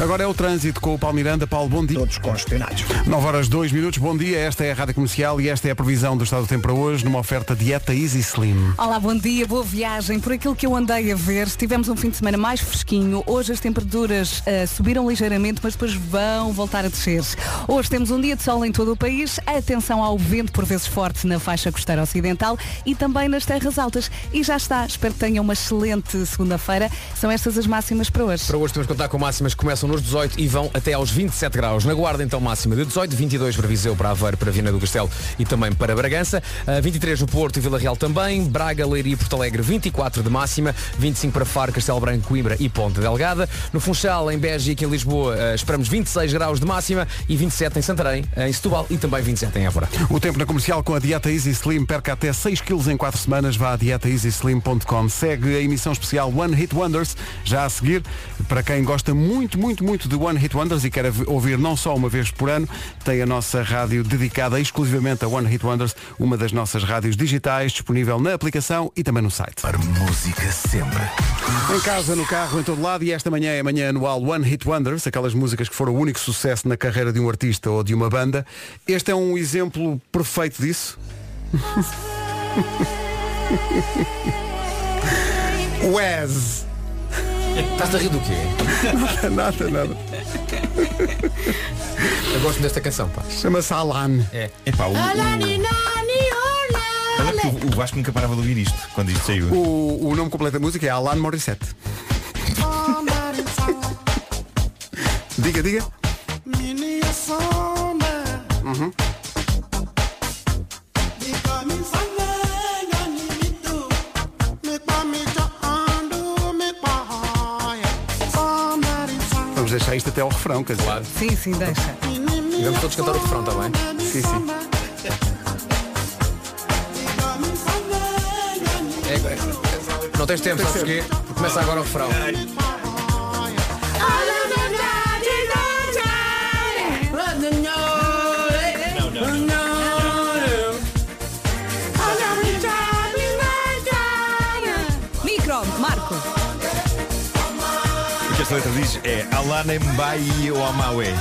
Agora é o trânsito com o Paulo Miranda. Paulo, bom dia. Todos congestionados. 9 horas 2 minutos, bom dia. Esta é a Rádio Comercial e esta é a previsão do estado do tempo para hoje numa oferta dieta Easy Slim. Olá, bom dia, boa viagem. Por aquilo que eu andei a ver, tivemos um fim de semana mais fresquinho. Hoje as temperaturas ah, subiram ligeiramente, mas depois vão voltar a descer. Hoje temos um dia de sol em todo o país. Atenção ao vento, por vezes forte, na faixa costeira ocidental e também nas terras altas. E já está. Espero que tenham uma excelente segunda-feira. São estas as máximas para hoje. Para hoje temos que contar com máximas começam nos 18 e vão até aos 27 graus. Na Guarda, então, máxima de 18, 22 para Viseu, para Aveiro, para Viana do Castelo e também para Bragança. Ah, 23 no Porto e Vila Real também. Braga, Leiria e Porto Alegre, 24 de máxima. 25 para Faro, Castelo Branco, Coimbra e Ponte Delgada. No Funchal, em Beja e aqui em Lisboa, ah, esperamos 26 graus de máxima e 27 em Santarém, em Setúbal e também 27 em Évora. O tempo na comercial com a dieta Easy Slim perca até 6 kg em 4 semanas. Vá a dietaeasyslim.com. Segue a emissão especial One Hit Wonders, já a seguir. Para quem gosta muito, muito, muito de One Hit Wonders e quer ouvir não só uma vez por ano, tem a nossa rádio dedicada exclusivamente a One Hit Wonders, uma das nossas rádios digitais, disponível na aplicação e também no site. Para música sempre. Em casa, no carro, em todo lado e esta manhã é a manhã anual One Hit Wonders, aquelas músicas que foram o único sucesso na carreira de um artista ou de uma banda. Este é um exemplo perfeito disso. Wes. Estás a rir do quê? Nada, nada, nada. Eu gosto desta canção, pá. Chama-se Alan. É. Epá, o, o, olha que o, o Vasco nunca parava de ouvir isto quando isto saiu. O, o nome completo da música é Alan Morissette. diga, diga. Uhum. Deixar isto até ao refrão, quer dizer. Claro. Sim, sim, deixa. E vamos todos cantar o refrão, está bem? Sim, sim. É, é, não tens tempo, sabes porquê? Começa agora o refrão. Esta letra diz é Alanem Bai o Amaue.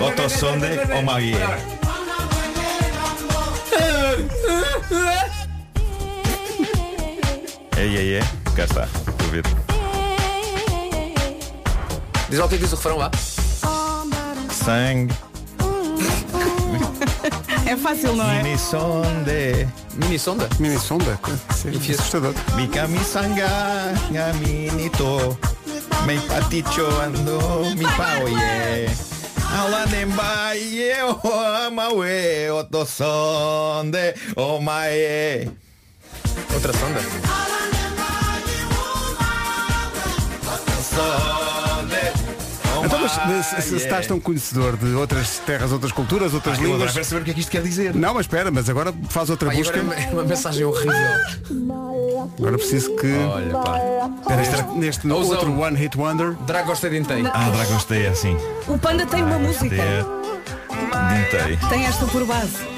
Otosonde o Maie. Ei, ei, ei. Cá está. Estou a ver. Diz lá o que é que diz o refrão lá. Sangue. É fácil, não é? Mini sonde. Mini sonda? Mini sonda. Sim, Enfia- assustador. Mi camisanga, gaminito. Me paticho ando mi paoye. Alanem Bai o Amaue. Otosonde o Mae. Outra sonda? Então, mas se, se estás tão conhecedor de outras terras, outras culturas, outras Eu línguas. adorava saber o que é que isto quer dizer. Não, mas espera, mas agora faz outra busca. agora é uma, uma mensagem horrível. Agora preciso que. Olha, pá. Neste, neste outro One Hit Wonder. Drago Ostedintei. Ah, Dragostei, assim. O Panda tem uma música. Dintei. Tem esta por base.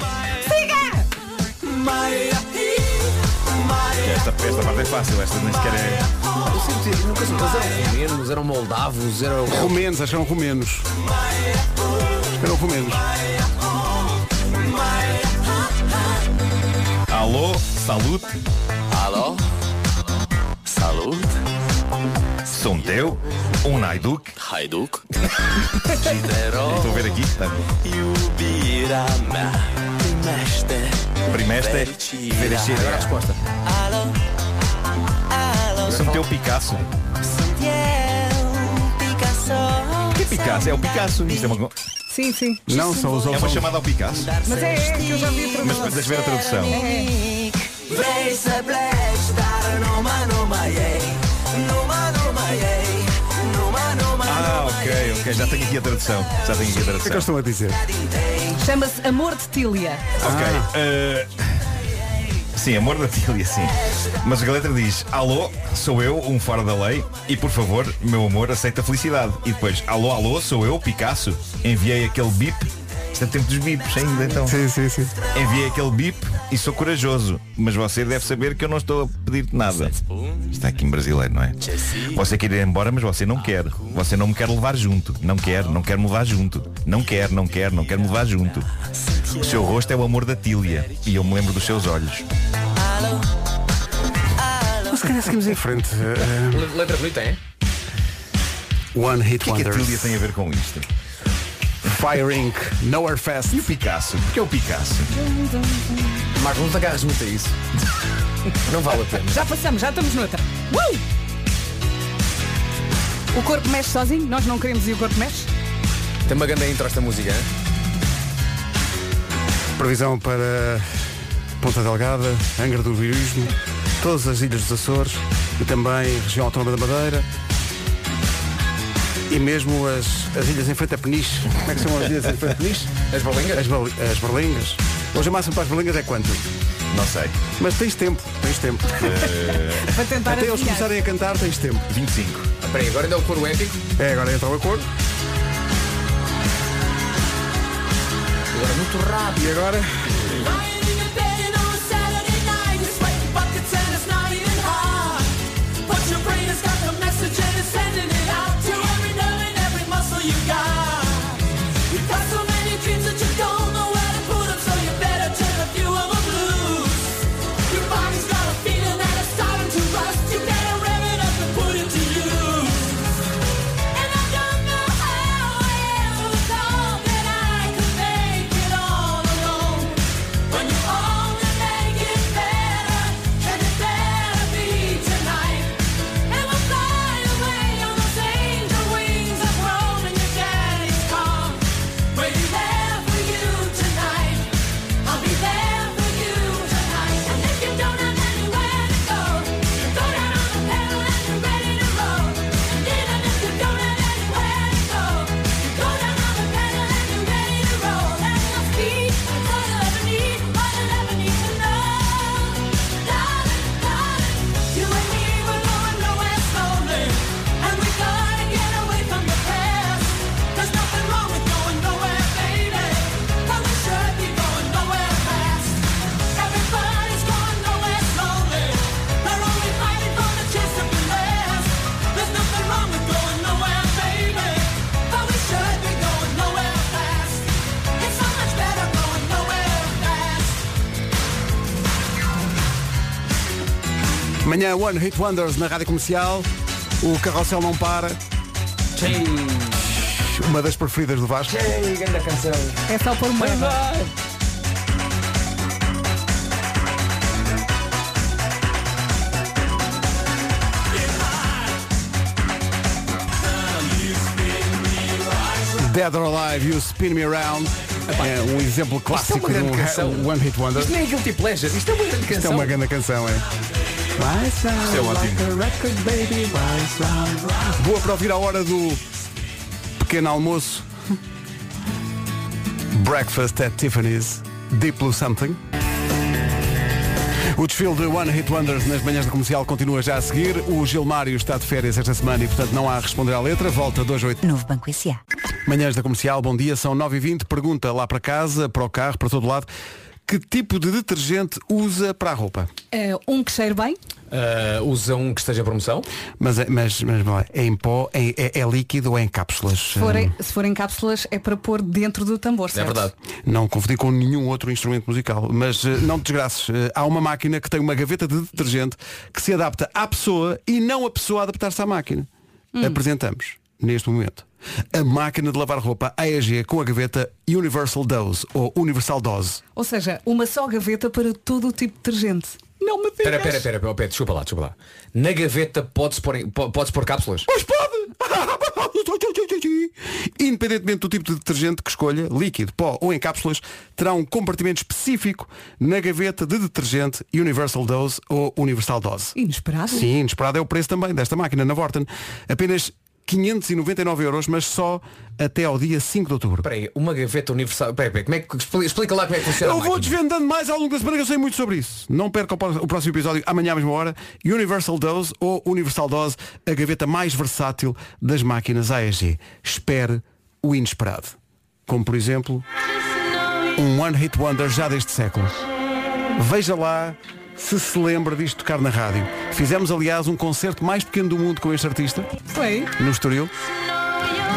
Esta, esta parte é fácil, esta nem sequer é. Eu sempre nunca soube, eram romenos, eram moldavos, eram. Romenos, acho que eram romenos. Acho que eram romenos. Alô, salute, Alô? Saúde? sou teu, um Naiduk. Hajduk? Gitero? Estou a ver aqui. Tá. Jubirama Meste Primeste, Agora a resposta. Sou teu Picasso. Que é Picasso? É o Picasso. Isto é uma, Sim, sim. Não, são os é uma chamada ao Picasso. Mas é, é que eu já vi a Mas tradução. deixa ver a tradução. Ah, Já tenho aqui a tradução. Já tenho aqui a O que é que eles tradução. estão a dizer? Chama-se Amor de Tília. Ok. eh, Sim, amor da Tília, sim. Mas a letra diz, alô, sou eu, um fora da lei, e por favor, meu amor, aceita a felicidade. E depois, alô, alô, sou eu, Picasso, enviei aquele bip Isto é tempo dos bips ainda então. Sim, sim, sim. Enviei aquele bip e sou corajoso. Mas você deve saber que eu não estou a pedir-te nada. Está aqui em brasileiro, não é? Você quer ir embora, mas você não quer. Você não me quer levar junto. Não quer, não quer me levar junto. Não quer, não quer, não quer me levar junto. O seu rosto é o amor da Tília. E eu me lembro dos seus olhos. Mas se calhar seguimos em frente. Eh, Letra bonita, é? One Hit O que é que a Wonders. Tília tem a ver com isto? Fire Inc. Nowhere Fest. E o Picasso? Porque é o Picasso? Marco, não te agarres muito a isso. Não vale a pena. Já passamos, já estamos noutra. Uh! O corpo mexe sozinho, nós não queremos e o corpo mexe. Tem uma grande intro esta música, hein? Previsão para Ponta Delgada, Angra do Heroísmo, todas as ilhas dos Açores e também região autónoma da Madeira. E mesmo as, as ilhas em frente a Peniche. Como é que são as ilhas em frente a Peniche? As bolinhas? As, as berlingas. Hoje a máxima para as berlingas é quanto? Não sei. Mas tens tempo, tens tempo. Para tentar Até eles começarem a cantar tens tempo. 25. Espera aí, agora ainda é o coro épico. É, agora entra o acordo. Agora muito rápido. E agora? you got. Manhã One Hit Wonders na Rádio Comercial. O carrossel não para. Uma das preferidas do Vasco. Ei, grande canção. É só por uma. Dead or Alive, You Spin Me Around. É um exemplo clássico Isto é uma grande um canção. One Hit Wonder. Isto nem é Guilty Pleasure, isto é uma grande Isto é canção. uma grande canção, é. Isto é ótimo. Boa para ouvir a hora do pequeno almoço. Breakfast at Tiffany's. Deep Blue Something. O desfile de One Hit Wonders nas manhãs da comercial continua já a seguir. O Gilmário está de férias esta semana e, portanto, não há a responder à letra. Volta 2 8. Novo Banco S.A. Manhãs da comercial, bom dia, são 9h20. Pergunta lá para casa, para o carro, para todo lado. Que tipo de detergente usa para a roupa? É, um que cheire bem, Ah, usa um que esteja em promoção. Mas, é- mas, mas bom, é em pó, é, é- é líquido ou é em cápsulas? se forem, se forem cápsulas é para pôr dentro do tambor, É certo? verdade. Não confundir com nenhum outro instrumento musical. Mas eh, não te. Eh, há uma máquina que tem uma gaveta de detergente que se adapta à pessoa e não a pessoa a adaptar-se à máquina. Apresentamos, neste momento, a máquina de lavar roupa AEG com a gaveta Universal Dose ou Universal Dose. Ou seja, uma só gaveta para todo o tipo de detergente. Não me digas. Espera, espera, espera, espera, espera, desculpa lá, desculpa lá. Na gaveta pode-se pôr, em- po- pode-se pôr cápsulas? Pois pode! Independentemente do tipo de detergente que escolha, líquido, pó ou em cápsulas, terá um compartimento específico na gaveta de detergente Universal Dose ou Universal Dose. Inesperado. Sim, inesperado é o preço também desta máquina na Vorten. Apenas 599 euros, mas só até ao dia 5 de outubro. Espera aí, uma gaveta universal. Espera, espera, como é que, explica, lá como é que funciona Eu vou desvendando mais ao longo da semana que eu sei muito sobre isso. Não perca o próximo episódio amanhã à mesma hora. Universal Dose ou Universal Dose, a gaveta mais versátil das máquinas AEG. Espere o inesperado. Como por exemplo. Um One Hit Wonder já deste século. Veja lá se se lembra disto tocar na rádio. Fizemos, aliás, um concerto mais pequeno do mundo com este artista, Foi. no Estoril.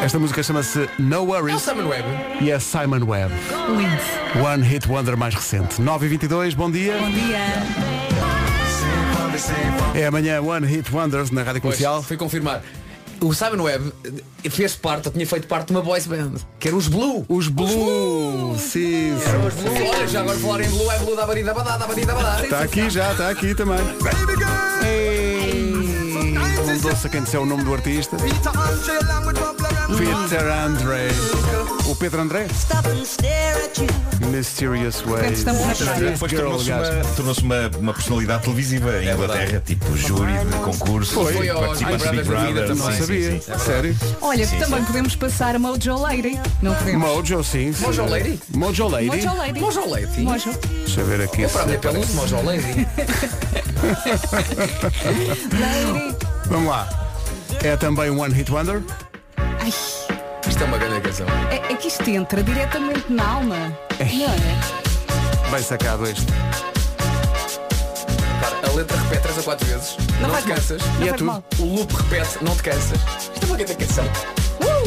Esta música chama-se No É o Worries Simon Webb. e é Simon Webb. Lindo. One Hit Wonder mais recente. 9 e 22 bom dia. Bom dia. É amanhã One Hit Wonders na Rádio Pois, Comercial. fui confirmar. O Simon Webb eh, fez parte, ou tinha feito parte de uma boys band, que era os Blue. Os Blue, sim, Era os Blue. Olha, já agora falar em Blue, é Blue da Barida Badá, da Barida Badá. Está aqui já, está aqui também. Ei, Um doce a quem disser o nome do artista. Peter Andre. O Pedro André? Mysterious Way. estamos na praia. Depois tornou-se uma, tornou-se uma, uma personalidade televisiva em Inglaterra, tipo júri de concurso, Foi. Foi aos participa Big Brother. Não sabia. sim, sim. Sério? Olha, Sim, também sim. podemos passar a Mojo Lady. Não podemos. Mojo, sim. sim. Mojo Lady? Mojo Lady. Mojo Lady. Mojo Lady. Mojo. Deixa eu ver aqui. Eu se- para pelo Mojo Lady. Lady. Vamos lá. É também um One Hit Wonder. Ai, Isto é uma grande canção. é, é que isto entra diretamente na alma. Não é? Bem sacado este. Para, a letra repete 3 a 4 vezes. Não, faz te cansas. Não E é tudo. mal. O loop repete, não te cansas. Isto é uma grande canção.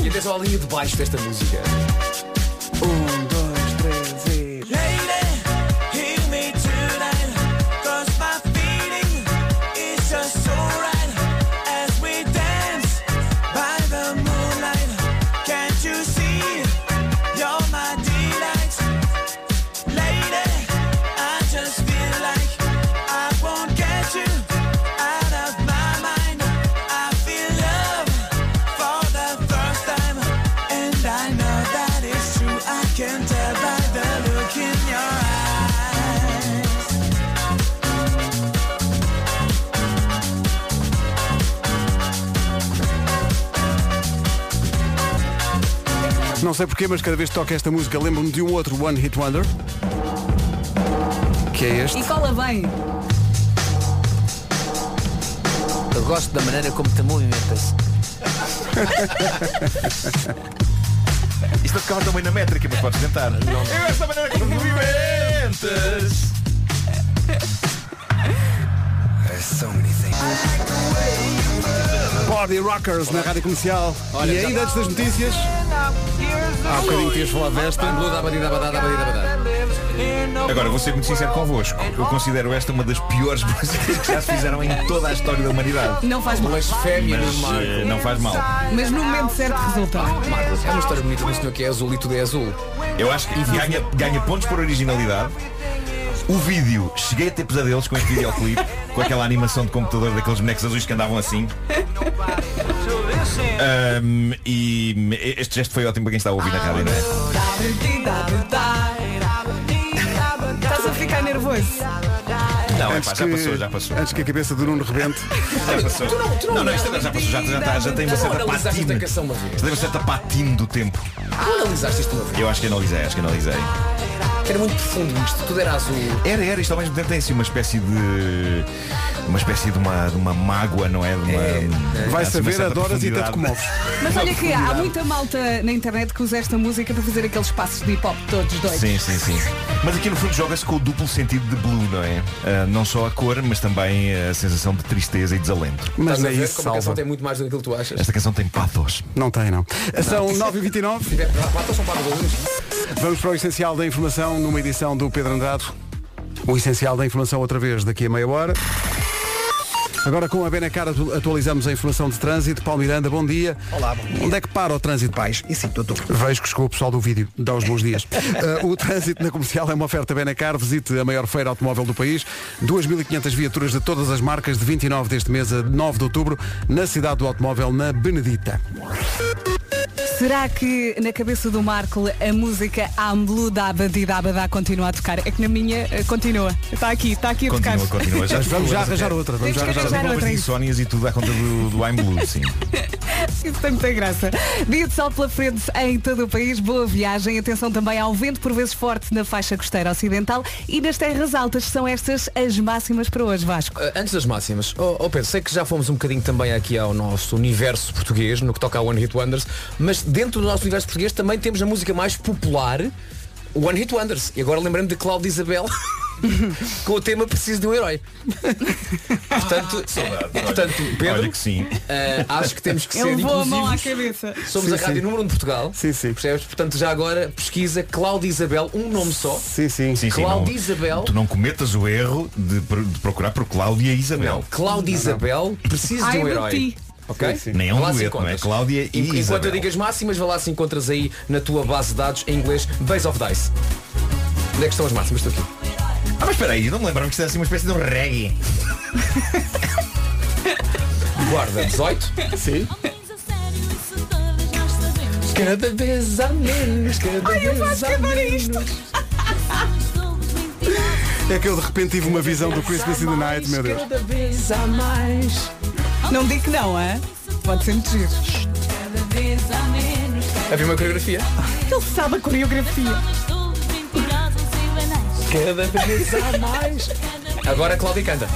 E atenção à linha de baixo desta música. Um, Não sei porquê, mas cada vez que toco esta música lembro-me de um outro One Hit Wonder. Que é este. E cola bem. Eu gosto da maneira como te movimentas. Isto não ficava também na métrica, mas podes tentar. Eu esta maneira como te movimentas. Body Rockers na Rádio Comercial. Olha, e já- ainda antes das notícias. Há bocadinho tinhas falado desta. Agora, vou ser muito sincero convosco. Eu considero esta uma das piores músicas que já se fizeram em toda a história da humanidade. Não faz mal. Blasfémia Mas Marco. eh, não faz mal. Mas no momento certo resulta. Marcos, é uma história bonita do senhor que é azul e tudo é azul. Eu acho que ganha, ganha pontos por originalidade. O vídeo, cheguei a ter pesadelos com este videoclipe, com aquela animação de computador daqueles bonecos azuis que andavam assim. Ahm, e este gesto foi ótimo para quem está a ouvir na rádio, não é? Estás a ficar nervoso. Não, é pá, já passou, já passou. Antes que a cabeça do Nuno rebente. Já passou. Não, não, isto agora já passou, já, já, está- já tem uma Tu não certa patina. Já tem uma certa patina do tempo. Tu analisaste isto uma vez. Eu acho que analisei, acho que analisei. Era muito profundo isto, tudo era azul. Era, era, isto ao mesmo tempo tem assim uma espécie de. Uma espécie de uma, de uma mágoa, não é? De uma, Vai há, assim, saber, adoras e até te profundidade. comoves. Mas olha que há muita malta na internet que usa esta música para fazer aqueles passos de hip hop todos doidos. Sim, sim, sim. Mas aqui no fundo joga-se com o duplo sentido de blue, não é? Ah, não só a cor, mas também a sensação de tristeza e desalento. Mas Estás a é ver isso, como a canção salva. tem muito mais do que tu achas. Esta canção tem pathos. Não tem, não. São 9h29. Patos são para os Vamos para o essencial da informação numa edição do Pedro Andrade. O essencial da informação outra vez daqui a meia hora. Agora com a Benacar atu- atualizamos a informação de trânsito. Paulo Miranda, bom dia. Olá, bom dia. Onde é que para o trânsito? Pais, e sim, doutor. Vejo que chegou o pessoal do vídeo. Dá os bons dias. Uh, o trânsito na comercial é uma oferta Benacar. Visite a maior feira automóvel do país. 2.500 viaturas de todas as marcas de 29 deste mês a 9 de outubro na cidade do automóvel, na Benedita. Será que na cabeça do Marco a música Amblu Da continua a tocar? É que na minha eh, continua. Está aqui, está aqui a Continua, tocar. continua. Mas vamos já arranjar outra. Vamos já arranjar arranjar outra. Outra. insónias e tudo à conta do, do I'm Blue, sim. Isso tem muita graça. Dia de sol pela frente em todo o país. Boa viagem. Atenção também ao vento, por vezes forte, na faixa costeira ocidental. E nas terras altas são estas as máximas para hoje, Vasco. Uh, Antes das máximas, oh, oh Pedro, sei que já fomos um bocadinho também aqui ao nosso universo português, no que toca ao One Hit Wonders, mas dentro do nosso universo português também temos a música mais popular One Hit Wonders. E agora lembrando de Cláudia Isabel com o tema Preciso de um Herói. portanto, portanto, Pedro, Olha que sim. eh, acho que temos que Ele ser levou a mão à inclusivos. cabeça. Somos Sim, a rádio sim. número 1 um de Portugal. Sim, sim. Percebes? Portanto, já agora pesquisa Cláudia Isabel, um nome só. Sim, sim. Sim, Cláudia Isabel. Tu não cometas o erro de, de procurar por Cláudia Isabel. Não, Cláudia Isabel, preciso de um herói. Ok? Sim, sim. Nem é um dueto, não é? Cláudia e Enquanto Isabel. eu digo as máximas, vá lá se encontras aí na tua base de dados em inglês Base of Dice. Onde é que estão as máximas? Estou aqui. Ah, mas espera aí, não me lembraram que isto é assim uma espécie de um reggae. Guarda 18. Sim. Cada vez há menos, cada vez há menos. É que eu de repente tive uma visão do Christmas in the Night, meu Deus. Cada vez há mais. Não digo que não, é? Pode ser muito giro. Havia uma coreografia. Ele sabe a coreografia. Cada vez há mais. Agora a Cláudia canta.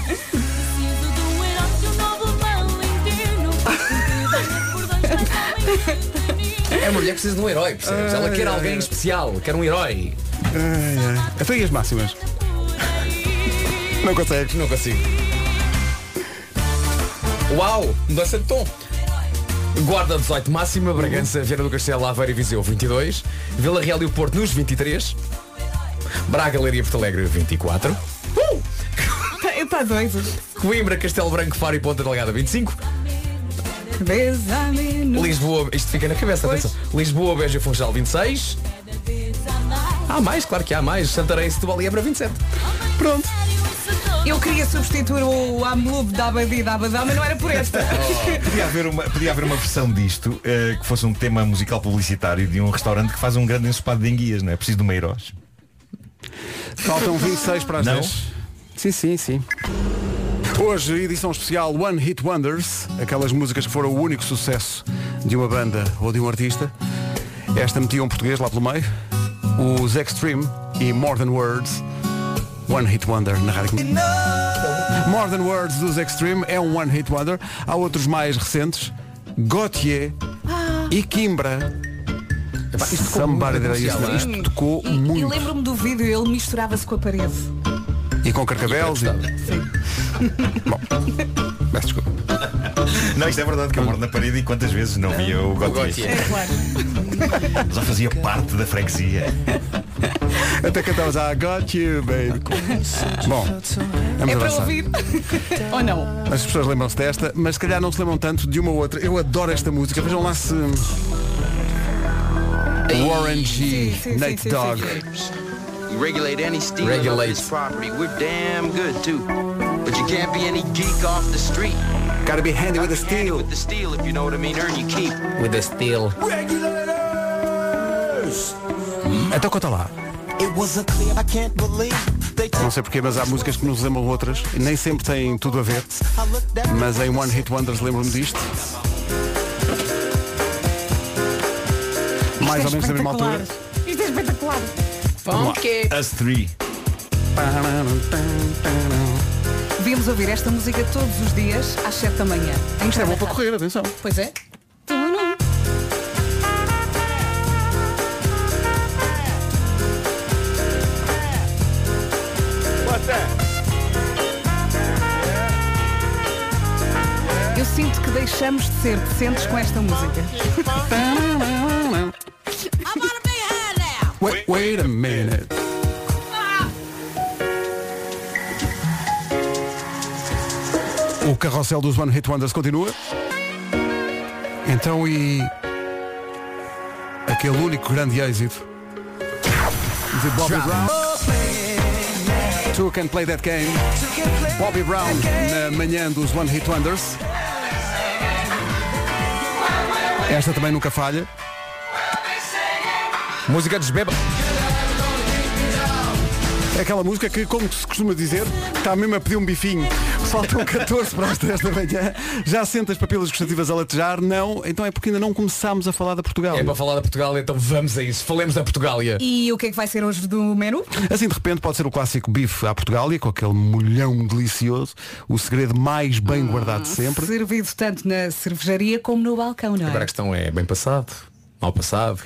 É a mulher que precisa de um herói, percebes? Ela quer alguém especial, quer um herói. Ai, ai. Até aí as máximas. Não consegues. Não consigo. Uau, mudança de tom. Guarda 18 máxima, Bragança, Vieira do Castelo, Aveiro e Viseu 22, Vila Real e o Porto nos 23, Braga, Leiria e Porto Alegre 24, Está doido. Coimbra, Castelo Branco, Faro e Ponta Delgada 25, Vez a menos. Lisboa, isto fica na cabeça, Pois. atenção, Lisboa, Beja e Funchal 26, há mais, claro que há mais, Santarém, Setúbal e Évora 27. Pronto. Eu queria substituir o Amlub da Abadi da Abadá, mas não era por esta. Podia haver uma, podia haver uma versão disto eh, que fosse um tema musical publicitário de um restaurante que faz um grande ensopado de enguias, não é? Preciso de uma Eiros. Faltam 26 para as Não? 10. Sim, sim, sim. Hoje, edição especial One Hit Wonders, aquelas músicas que foram o único sucesso de uma banda ou de um artista. Esta metia um português lá pelo meio, os Extreme e More Than Words, One Hit Wonder na rádio. More Than Words dos Extreme é um One Hit Wonder. Há outros mais recentes, Gautier e Kimbra. Epá, isto tocou Somebody muito that I used Isto tocou E, e muito. lembro-me do vídeo, ele misturava-se com a parede. E com carcabelos. E... Bom, peço desculpa. Não, isto é verdade que eu moro na parede e quantas vezes não via o. Gautier. É claro. Já fazia parte da freguesia. Até cantavas I got you, baby. Bom, vamos É para avançar. ouvir. Ou não? As pessoas lembram-se desta, mas se calhar não se lembram tanto de uma ou outra. Eu adoro esta música. Vejam lá se. Warren G, Sim, sim, Nate sim, sim, Dogg. You regulate any Regulate. of this property. We're damn good too. But you can't be any geek off the street. Gotta be handy with the handy steel. With the steel, if you know what I mean, earn your keep. With the steel. Então conta lá. Não sei porquê, mas há músicas que nos lembram outras. Nem sempre têm tudo a ver. Mas em One Hit Wonders lembro-me disto. Mais ou menos da mesma altura. Isto é espetacular. Funky. Us Three. Devíamos ouvir esta música todos os dias às 7 da manhã. Isto é bom para correr, atenção. Pois é. Deixamos de ser decentes com esta música. Wait, wait a minute. O carrossel dos One Hit Wonders continua. Então e aquele único grande êxito de Bobby Brown. Two can play that game. Bobby Brown na manhã dos One Hit Wonders. Esta também nunca falha. Música desbeba. É aquela música que, como se costuma dizer, está mesmo a pedir um bifinho. Faltam 14 para as 10 da manhã. Já sente as papilas gustativas a latejar? Não. Então é porque ainda não começámos a falar da Portugal. É para falar da Portugal, então vamos a isso. Falemos da Portugália. E o que é que vai ser hoje do menu? Assim de repente pode ser o clássico bife à Portugália, com aquele molhão delicioso, o segredo mais bem guardado de sempre. Servido tanto na cervejaria como no balcão, não é? Agora a questão é bem passado, mal passado,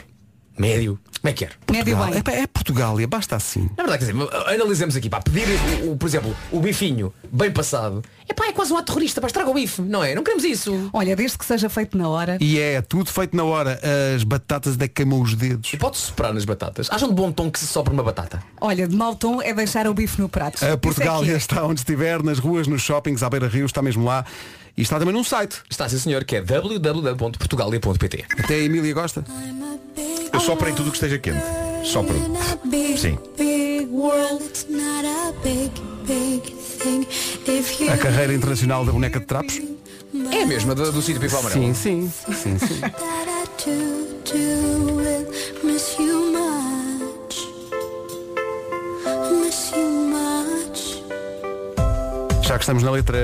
médio. Como é que? Médio Portugal. bem. É, é Portugália, basta assim. Na verdade, quer dizer, analisemos aqui, pá, pedir, o, o- por exemplo, o bifinho bem passado, é pá, é quase um ato terrorista, pá, estraga o bife, não é? Não queremos isso. Olha, desde que seja feito na hora. E é tudo feito na hora. As batatas de queimam os dedos. E pode-se soprar nas batatas. Acham de bom tom que se sopra uma batata? Olha, de mau tom é deixar o bife no prato. A Portugália é que é. está onde estiver, nas ruas, nos shoppings, à beira-rio, está mesmo lá. E está também num site. Está sim senhor, que é www.portugalia.pt Até a Emília gosta. Eu sopro em tudo o que esteja quente. Sopro. Sim. A carreira internacional da boneca de trapos. É a mesma do, do sítio Pipa Amarelo. Sim, sim, sim, sim. Já que estamos na letra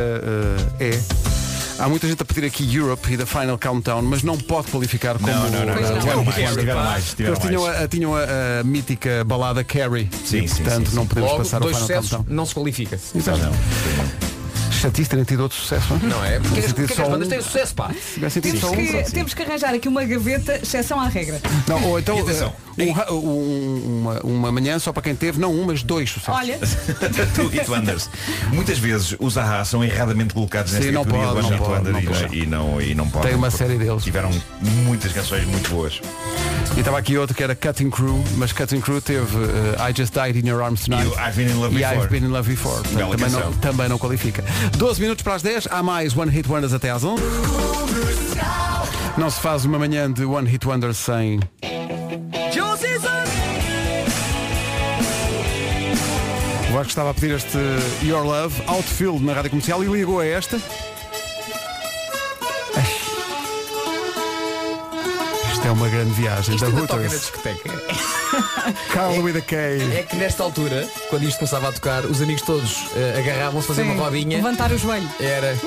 eh, E, há muita gente a pedir aqui Europe e da Final Countdown, mas não pode qualificar como Não, não, não, não. Tiveram Hit mais, tiveram mais, tiveram Eles tinham, mais. a, tinham a, a mítica balada Carrie. Sim, e, sim, portanto, sim, sim. não podemos Logo, passar o dois Final sucessos Countdown. não se qualifica. Exato. Chatice terem tido outro sucesso. Não é? Porque as, tido porque só as bandas um. têm sucesso, pá. Temos só um, que, sim. temos que arranjar aqui uma gaveta, exceção à regra. Não, ou então um um- uma, uma manhã só para quem teve, não um, mas dois sucessos. Olha, Two Hit Wonders. Muitas vezes os Ahá são erradamente colocados Sim, nesta não categoria pode, do One não Hit pode, não e, pode. e não, e não podem. Tem uma série deles. Tiveram muitas canções muito boas. E estava aqui outro que era Cutting Crew, mas Cutting Crew teve eh, I Just Died in Your Arms Tonight. E I've Been in Love e Before. I've Been in Love Before. Portanto, também, não, também não qualifica. 12 minutos para as 10, há mais One Hit Wonders até às 11. Não se faz uma manhã de One Hit Wonders sem. O Vasco estava a pedir este Your Love, Outfield na rádio comercial e ligou a esta. Isto é uma grande viagem Isto da ainda toca na discoteca. Carl with a K. É que nesta altura, quando isto começava a tocar, os amigos todos eh, agarravam-se a fazer sim, uma rodinha. levantar o joelho. Era.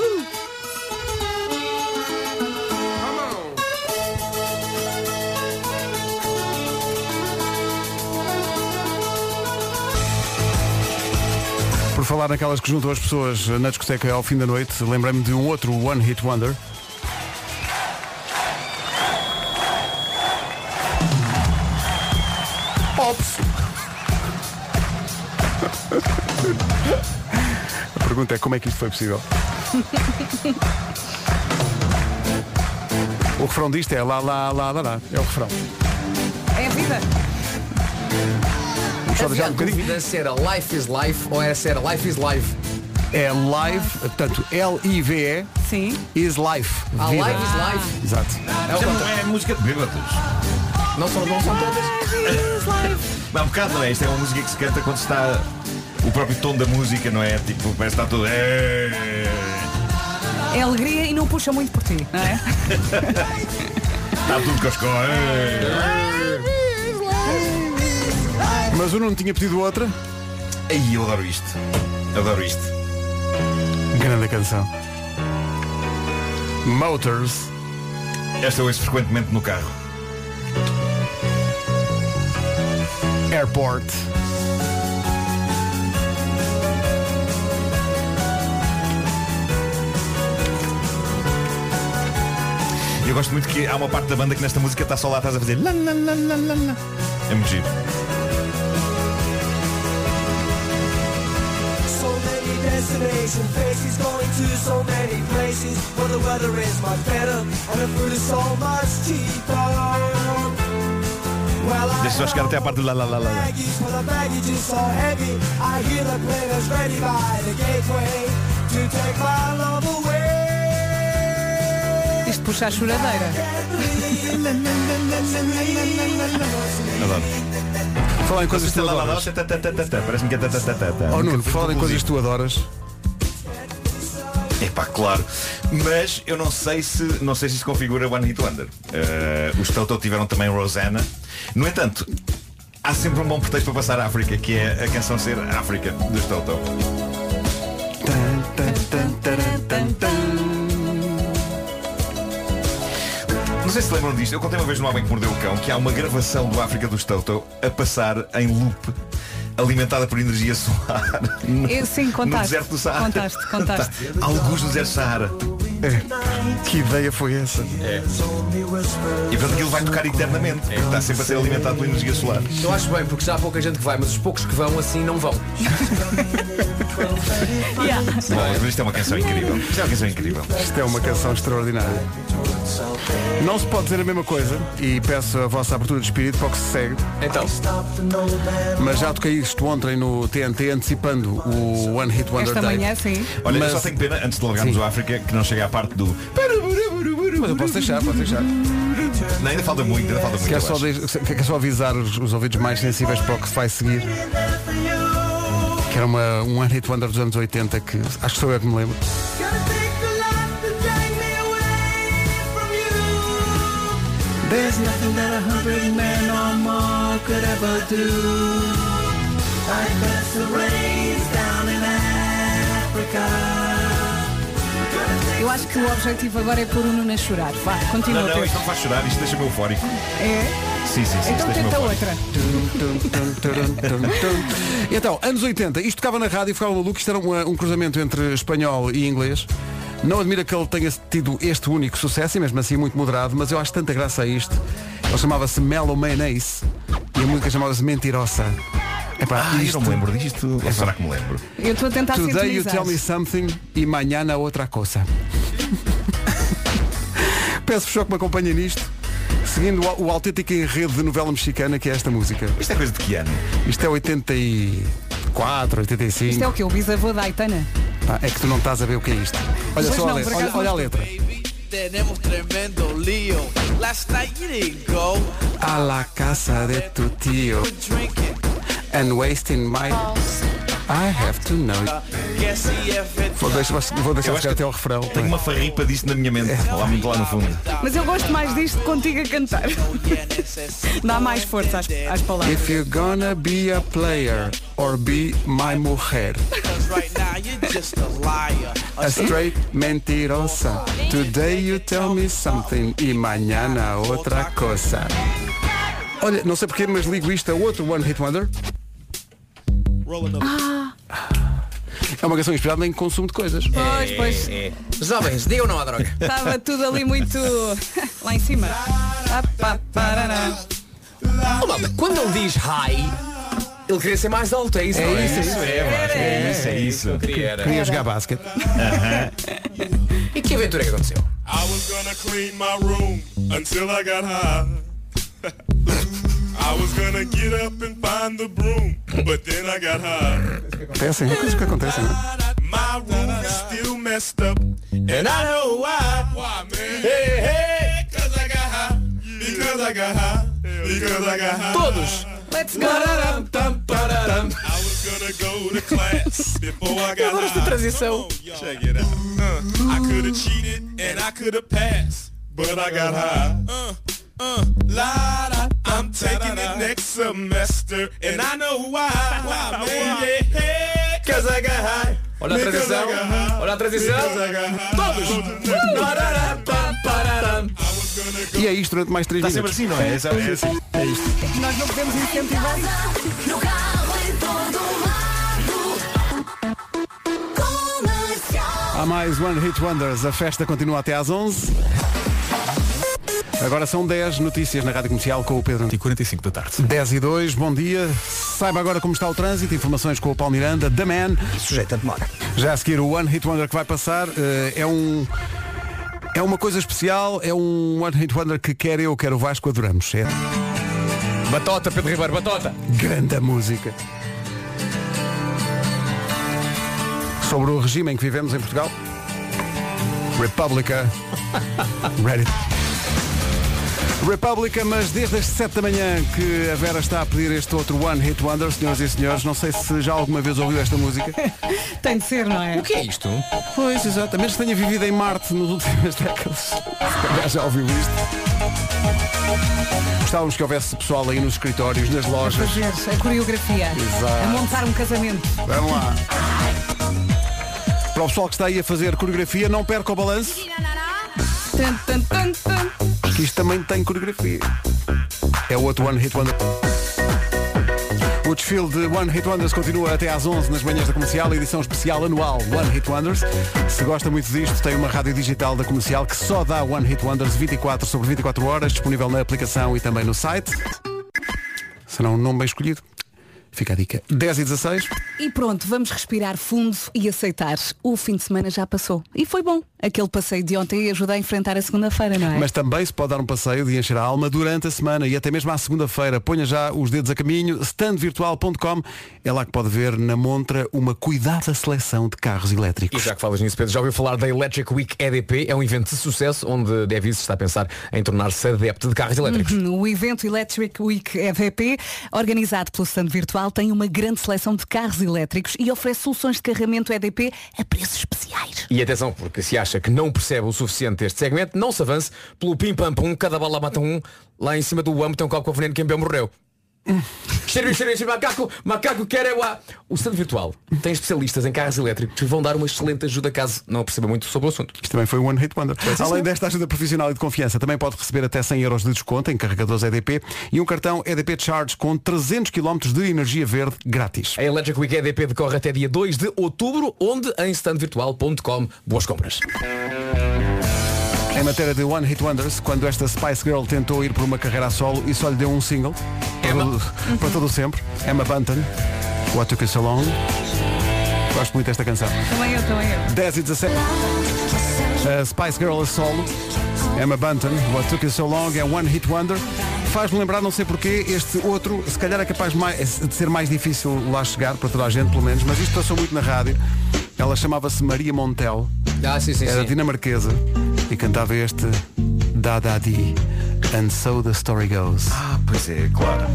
Por falar naquelas que juntam as pessoas na discoteca ao fim da noite, lembrei-me de um outro One Hit Wonder. Ops! A pergunta é como é que isto foi possível? O refrão disto é lá, lá, lá, lá, lá. É o refrão. É a vida. Deixar a um bocadinho. dúvida se era Life is Life ou era se era Life is Live. É live, portanto, L-I-V-E, Sim. is life. Ah. Life is Life. Exato. É Já não é música de bêbados. Não são, não são todas. Mas há um bocado não é. Isto é uma música que se canta quando está o próprio tom da música, não é? Tipo, parece que está tudo. "É". É alegria e não puxa muito por ti, não é? Está tudo coscó. Mas o Nuno tinha pedido outra. Ai, eu adoro isto. Adoro isto. Grande canção. Motors. Esta eu ouço frequentemente no carro. Airport. Eu gosto muito que há uma parte da banda que nesta música está só lá atrás a fazer. É muito giro. Many destination faces going to so many places where the weather is much better and the food is so much cheaper. Well, Deixa só chegar até à parte do lá, lá, lá, lá. lá. baggage, but the baggage is so heavy. I hear the players ready by the gateway to take my love away. Isto puxa a choradeira. Adoro. Falar em coisas que tu adoras. Parece-me que é tá. Oh Nuno, falar em coisas que tu adoras. Epá, claro. Mas eu não sei se não sei se isso configura One Hit Wonder. Eh, os Toto tiveram também Rosanna. No entanto, há sempre um bom pretexto para passar a África, que é a canção ser África dos Toto. Não sei se lembram disto. Eu contei uma vez no Homem que Mordeu o Cão que há uma gravação do África dos Toto a passar em loop, alimentada por energia solar. No, Eu, sim, no contaste. deserto do Saara. Contaste, contaste. Tá. Alguns no deserto do Saara. É. Que ideia foi essa? É. E portanto aquilo vai tocar eternamente. porque Está sempre a ser alimentado pela energia solar. Eu acho bem, porque já há pouca gente que vai, mas os poucos que vão assim não vão. Bom, mas isto é uma canção incrível. Isto é uma canção incrível. Isto é uma canção extraordinária. Não se pode dizer a mesma coisa e peço a vossa abertura de espírito para o que se segue. Então, Mas já toquei isto ontem no TNT antecipando o One Hit Wonder Esta Day. manhã, sim. Olha, eu Mas- só tenho pena, antes de largarmos Sim. o África, que não chega à parte do. Mas eu posso deixar, posso deixar. Não, ainda falta muito, ainda falta muito. Quer só, de- quer só avisar os, os ouvidos mais sensíveis para o que se vai seguir. Que era uma, um One Hit Wonder dos anos 80 que acho que sou eu que me lembro. There's nothing that a hundred men or more could ever do. I the rains down in Africa. Eu acho que o objetivo agora é pôr o Nuno a chorar. Vá, continua. Não, não, isto não faz chorar, isto deixa-me eufórico. É? Sim, sim, sim, Então tenta outra. Então, anos 80, isto tocava na rádio e ficava maluco, isto era um, um cruzamento entre espanhol e inglês. Não admira que ele tenha tido este único sucesso e mesmo assim muito moderado, mas eu acho tanta graça a isto. Ele chamava-se Mellow Mayonnaise e a música chamava-se Mentirosa. Epá, Ah, eu isto- não me lembro disto. Ou será que me lembro? Eu estou a tentar Today you tell me something e mañana outra coisa. Peço-vos só que me acompanhem nisto, seguindo o, o autêntico enredo de novela mexicana que é esta música. Isto é coisa de que ano? Isto é 84, 85. Isto é o que? O bisavô da Aitana? Pá, é que tu não estás a ver o que é isto. Olha Pois só a não, letra. por Olha, olha a letra. Tenemos tremendo lío. Last night you didn't go. A la casa de tu tío Drinking. And wasting my I have to know. Vou deixar, vou deixar chegar até ao refrão. Tenho uma farripa disso na minha mente, lá muito lá no fundo. Mas eu gosto mais disto contigo a cantar. Dá mais força às, às palavras. If you're gonna be a player or be my mujer. A straight mentirosa. Today you tell me something e mañana outra coisa. Olha, não sei porquê, mas ligo isto a outro One Hit Wonder. É uma canção inspirada em consumo de coisas. Pois, pois. é. Jovens, digam não à droga. Estava tudo ali muito lá em cima. Ah. Oh, malta, quando ele diz hi, ele queria ser mais alto, é isso? não isso, é Isso é, Vasco, é isso, é isso. Eu queria era. Queria jogar basquete. E que aventura é que aconteceu? I was gonna clean my room until I got high. I was gonna get up and find the broom, but then I got high. Acontecem, é coisas que acontecem. não é? My room is still messed up, and I know why. Why, man? Hey, hey, cause I got high. Because I got high. Because I got high. Todos! Let's go! I was gonna go to class before I got high. transição. Check it out. Uh, I could have cheated and I could have passed, but I got high. Uh, uh, la da. I'm taking it next semester, and I know why. Why, man? Yeah, cause I got high. Olha a Because transição. I got high. Olha a transição. Todos! E é isto durante mais 3 Está sempre minutos. assim, não é? É é assim. É isto. Nós não podemos incentivar isso. No carro em todo lado. Comercial. Há mais One Hit Wonders. A festa continua até às 11. Agora são 10 notícias na Rádio Comercial com o Pedro. E 45 da tarde. 10 e 2, bom dia. Saiba agora como está o trânsito, informações com o Paulo Miranda, The Man. Sujeito a demora. Já a seguir o One Hit Wonder que vai passar eh, é um. É uma coisa especial, é um One Hit Wonder que quer eu, quer o Vasco, adoramos. É Batota, Pedro Ribeiro, batota! grande música. Sobre o regime em que vivemos em Portugal. República. Ready. República, mas desde as 7 da manhã que a Vera está a pedir este outro One Hit Wonder, senhoras e senhores, não sei se já alguma vez ouviu esta música. Tem de ser, não é? O que é isto? Pois, exato. A menos que tenha vivido em Marte nas últimas décadas. Já ouviu isto. Gostávamos que houvesse pessoal aí nos escritórios, nas lojas. Fazer a coreografia. Exato. A montar um casamento. Vamos lá. Para o pessoal que está aí a fazer coreografia, não perca o balanço. Que isto também tem coreografia. É o outro One Hit Wonder. O desfile de One Hit Wonders continua até às 11 nas manhãs da comercial, edição especial anual One Hit Wonders. Se gosta muito disto, tem uma rádio digital da comercial que só dá One Hit Wonders 24 sobre 24 horas, disponível na aplicação e também no site. Será um nome bem escolhido. Fica a dica. 10 e 16. E pronto, vamos respirar fundo e aceitar. O fim de semana já passou. E foi bom. Aquele passeio de ontem ajuda a enfrentar a segunda-feira, não é? Mas também se pode dar um passeio de encher a alma durante a semana e até mesmo à segunda-feira. Ponha já os dedos a caminho. Standvirtual.com é lá que pode ver na montra uma cuidada seleção de carros E elétricos. já que falas nisso, Pedro, já ouviu falar da Electric Week EDP? É um evento de sucesso onde Devis está a pensar em tornar-se adepto de carros elétricos. Uhum, O evento Electric Week EVP, organizado pelo Stand Virtual, tem uma grande seleção de carros elétricos e oferece soluções de carregamento EDP a preços especiais. E atenção, porque se acha que não percebe o suficiente este segmento, não se avance pelo pim pam pum, cada bala mata um, lá em cima do amo tem um copo com veneno, quem bebeu morreu. Cheiro, cheiro, cheiro, macaco, macaco quer é o O stand virtual tem especialistas em carros elétricos que vão dar uma excelente ajuda caso não perceba muito sobre o assunto. Isto também foi um One Hit Wonder. Além desta ajuda profissional e de confiança, também pode receber até 100 euros de desconto em carregadores EDP e um cartão EDP Charge com 300 km de energia verde grátis. A Electric Week EDP decorre até dia 2 de outubro, onde em standvirtual.com. Boas compras. Em matéria de One Hit Wonders, quando esta Spice Girl tentou ir por uma carreira a solo e só lhe deu um single para, todo, para todo o sempre, Emma Bunton, What Took You So Long. Gosto muito desta canção. Também eu, também eu. 10 e 17. A Spice Girl a solo. Emma Bunton, What Took You So Long é One Hit Wonder. Faz-me lembrar, não sei porquê, este outro, se calhar é capaz de mais- de ser mais difícil lá chegar, para toda a gente pelo menos, mas isto passou muito na rádio. Ela chamava-se Maria Montel. Ah, sim, sim, Era sim. dinamarquesa e cantava este Da Da Di. And so the story goes. Ah, pois é, claro.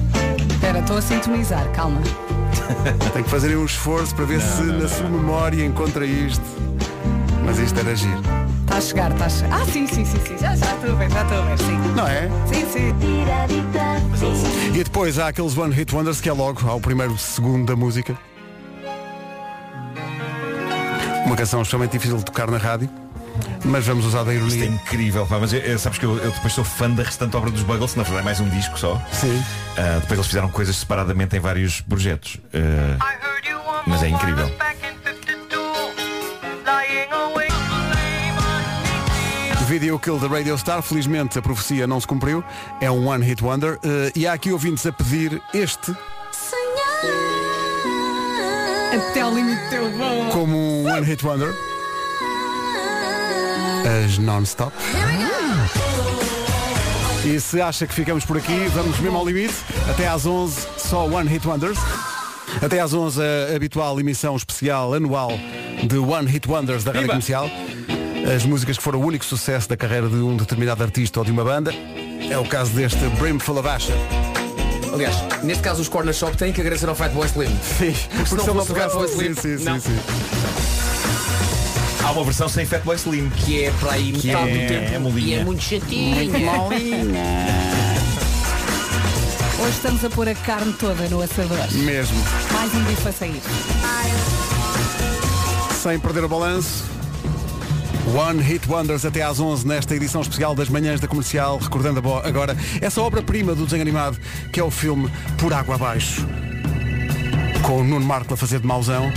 Espera, estou a sintonizar, calma. Tem que fazer um esforço para ver se na sua memória encontra isto. Mas isto era giro. Está a chegar, está a chegar. Ah, sim, sim, sim, sim. Já, já estou a ver, já estou a ver, sim. Não é? Sim, sim. E depois há aqueles One Hit Wonders que é logo ao primeiro segundo da música. Uma canção extremamente difícil de tocar na rádio, mas vamos usar da Isto é ironia. incrível, pá, mas eh, sabes que eu, eu depois sou fã da restante obra dos Buggles, na verdade é mais um disco só. Sim. Ah, depois eles fizeram coisas separadamente em vários projetos. Ah, mas é incrível. Video Kill da Radio Star, felizmente a profecia não se cumpriu, é um One Hit Wonder. eh, e há aqui ouvintes a pedir este Até ao limite teu bom. como um One Hit Wonder. As non-stop. E se acha que ficamos por aqui, vamos mesmo ao limite. Até às 11, só One Hit Wonders. Até às 11, a habitual emissão especial anual de One Hit Wonders da Rádio Viva! Comercial. As músicas que foram o único sucesso da carreira de um determinado artista ou de uma banda. É o caso deste Brimful of Asher. Aliás, neste caso os Corner Shop têm que agradecer ao Fatboy Slim. Sim, Porque se não fosse o Fatboy sim, Slim, sim, sim, não. sim. Há uma versão sem Fatboy Slim. Que é para aí Que metade é- do tempo. é molinha. e é muito chatinho. Hoje estamos a pôr a carne toda no assador. Mesmo. Mais um bife a sair. Sem perder o balanço. One Hit Wonders até às 11 nesta edição especial das manhãs da comercial, recordando agora essa obra-prima do desenho animado que é o filme Por Água Abaixo. Com o Nuno Marco a fazer de mauzão,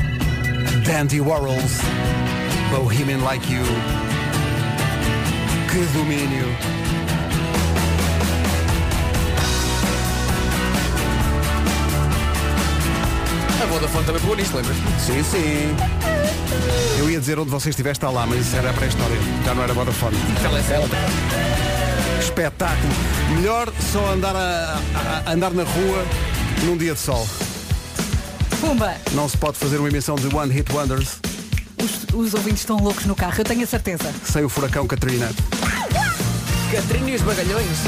Dandy Warhols, Bohemian Like You. Que domínio! A Vodafone também pegou nisto, lembras? Sim, sim. Eu ia dizer onde você estiver está lá, mas isso era pré-história. Já não era Vodafone. Telecel. Espetáculo. Melhor só andar, a, a- a andar na rua num dia de sol. Pumba! Não se pode fazer uma emissão de One Hit Wonders Os, os ouvintes estão loucos no carro, eu tenho a certeza. sem o furacão Katrina. Catrina e os bagalhões.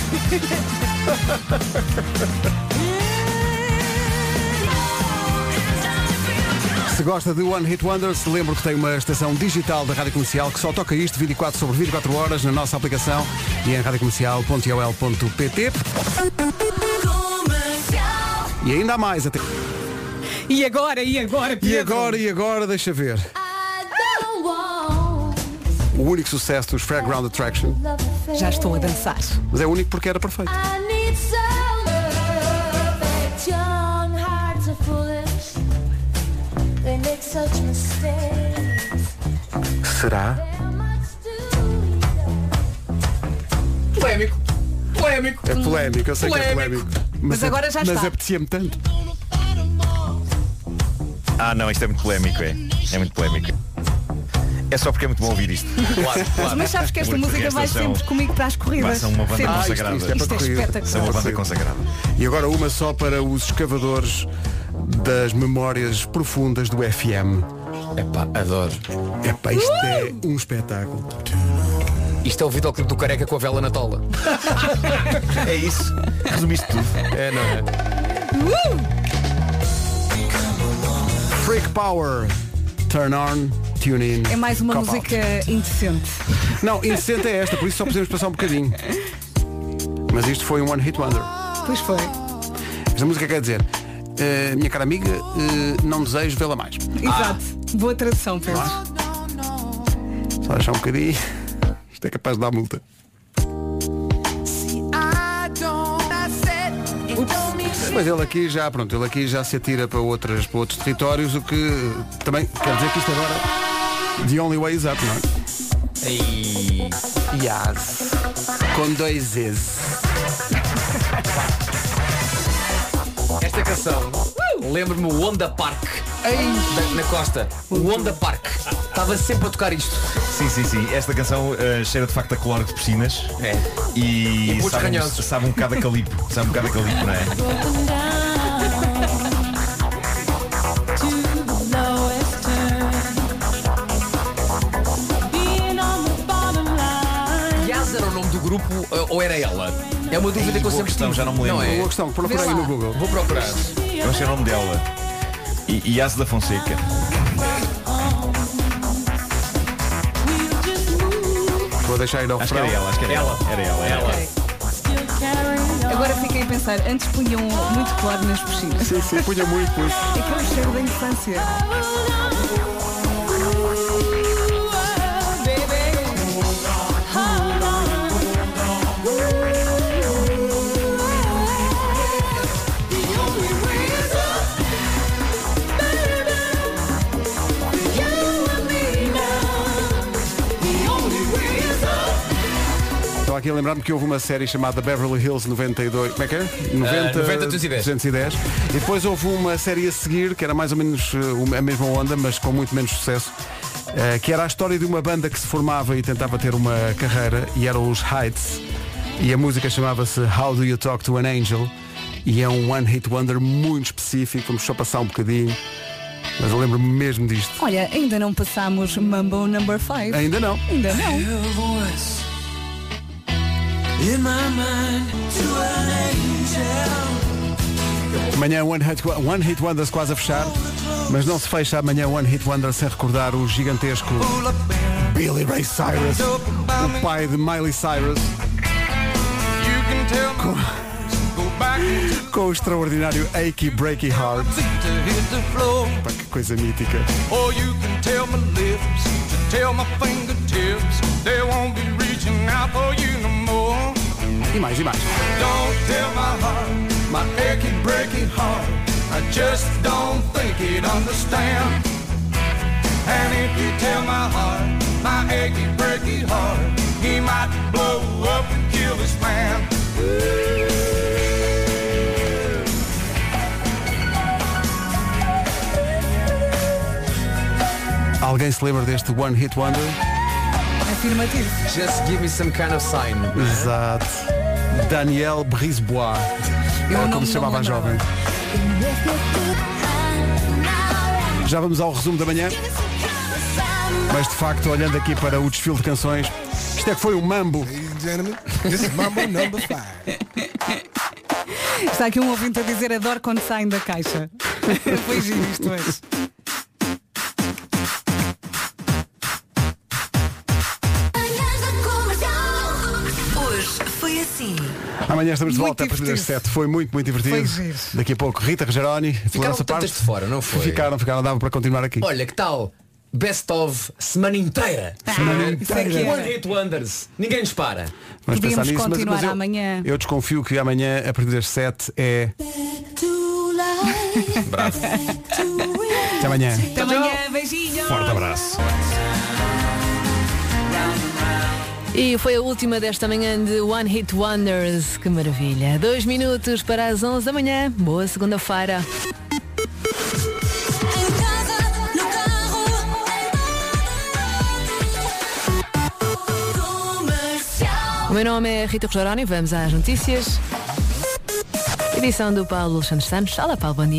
Se gosta de One Hit Wonders, lembro que tem uma estação digital da Rádio Comercial que só toca isto 24 sobre 24 horas na nossa aplicação e em radiocomercial.ol.pt E ainda há mais até. E agora, e agora, Pedro? E agora, e agora, deixa ver. O único sucesso dos Fairground Attraction, Já estou a dançar. mas é único porque era perfeito. make such mistakes. Será? Polémico. Polémico. É polémico, eu sei que é Polémico. polémico. Mas agora já mas está. apetecia-me tanto. Ah, não, isto é muito polémico, é. É muito polémico. É só porque é muito bom ouvir isto. Claro, claro. Mas sabes que esta Porque música vai são- sempre comigo para as corridas. São uma banda Sempre. Ah, isto- consagrada. isto é para Isto é espetacular. São uma banda consagrada. E agora uma só para os escavadores das memórias profundas do FM. Epá, adoro. Epá, isto é um espetáculo. Isto é o videoclipe do Careca com a vela na tola. É isso. Resumiste tudo. É, não é? Freak Power. Turn on, tune in. É mais uma cop out. música indecente. Não, indecente é esta, por isso só podemos passar um bocadinho. Mas isto foi um One Hit Wonder. Pois foi. Esta música quer dizer, eh, minha cara amiga, eh, não desejo vê-la mais. Exato. Boa tradução, Pedro. Só deixar um bocadinho. Isto é capaz de dar multa. Mas ele aqui já, pronto, ele aqui já se atira para, outras, para outros territórios, o que também quer dizer que isto agora The Only Way is Up, não é? Ei. Yes. Com dois Es. Esta canção lembra-me o Honda Park. Na, na costa. O Honda Park. Estava sempre a tocar isto. Sim, sim, sim. Esta canção eh, cheira de facto a cloro de piscinas. É. E, E sabe, um- sabe um bocado a calipo. Sabe um bocado a calipo, não é? Grupo eh, ou era ela? É uma dúvida que eu sempre questão, tive. já não me lembro. é? Boa questão, procura aí no Google. Vou procurar. Eu achei o nome dela. E, e Asa da Fonseca. Vou deixar ir ao Acho que era ela, acho que era ela. Era ela, era ela. Agora fiquei a pensar, antes punham muito claro nas piscinas. Sim, sim, punha muito, muito. Aquele cheiro da infância. Estava aqui a lembrar-me que houve uma série chamada Beverly Hills 92. Como é que é? 90, 90, 210. 210. E depois houve uma série a seguir, que era mais ou menos uma- a mesma onda, mas com muito menos sucesso. eh, que era a história de uma banda que se formava e tentava ter uma carreira, e eram os Heights. E a música chamava-se How Do You Talk to an Angel? E é um One Hit Wonder muito específico. Vamos só passar um bocadinho. Mas eu lembro-me mesmo disto. Olha, ainda não passámos Mambo Number 5. Ainda não. Ainda não. Amanhã One Hit, One Hit Wonders quase a fechar, mas não se fecha amanhã One Hit Wonder sem recordar o gigantesco Billy Ray Cyrus, o pai de Miley Cyrus, com o extraordinário Achy Breaky Heart. Pá, que coisa mítica. Or you can tell my lips, tell my fingertips, they won't be reaching out for you no more. E mais, e mais. Don't tell my heart, my achy breaky heart, I just don't think it understand. And if you tell my heart, my achy breaky heart, he might blow up and kill this man. Alguém se lembra deste One Hit Wonder? Afirmativo. Just give me some kind of sign. Exato. Daniel Brisebois. Eu não como se chamava a jovem. Já vamos ao resumo da manhã. Mas de facto, olhando aqui para o desfile de canções, isto é que foi um mambo. Está aqui um ouvinte a dizer adoro quando saem da caixa. Foi giro isto. Hoje Amanhã estamos de Muito volta a partir das divertido. 7. Foi muito, muito divertido. Daqui a pouco, Rita Rogeroni. Ficaram tantas de fora, não foi? Ficaram, ficaram, dava para continuar aqui. Olha, que tal? Best of semana inteira. Semana é que inteira. era. One Hit Wonders. Ninguém nos para. Vamos Podíamos pensar nisso, mas- continuar mas eu, amanhã. Eu desconfio que amanhã, a partir das 7, é. Bravo. Até amanhã. Até amanhã, beijinhos. Forte abraço. E foi a última desta manhã de One Hit Wonders. Que maravilha. Dois minutos para as 11 da manhã. Boa segunda-feira. O meu nome é Rita Rogeroni. Vamos às notícias. Edição do Paulo Alexandre Santos. Olá, Paulo, bom dia.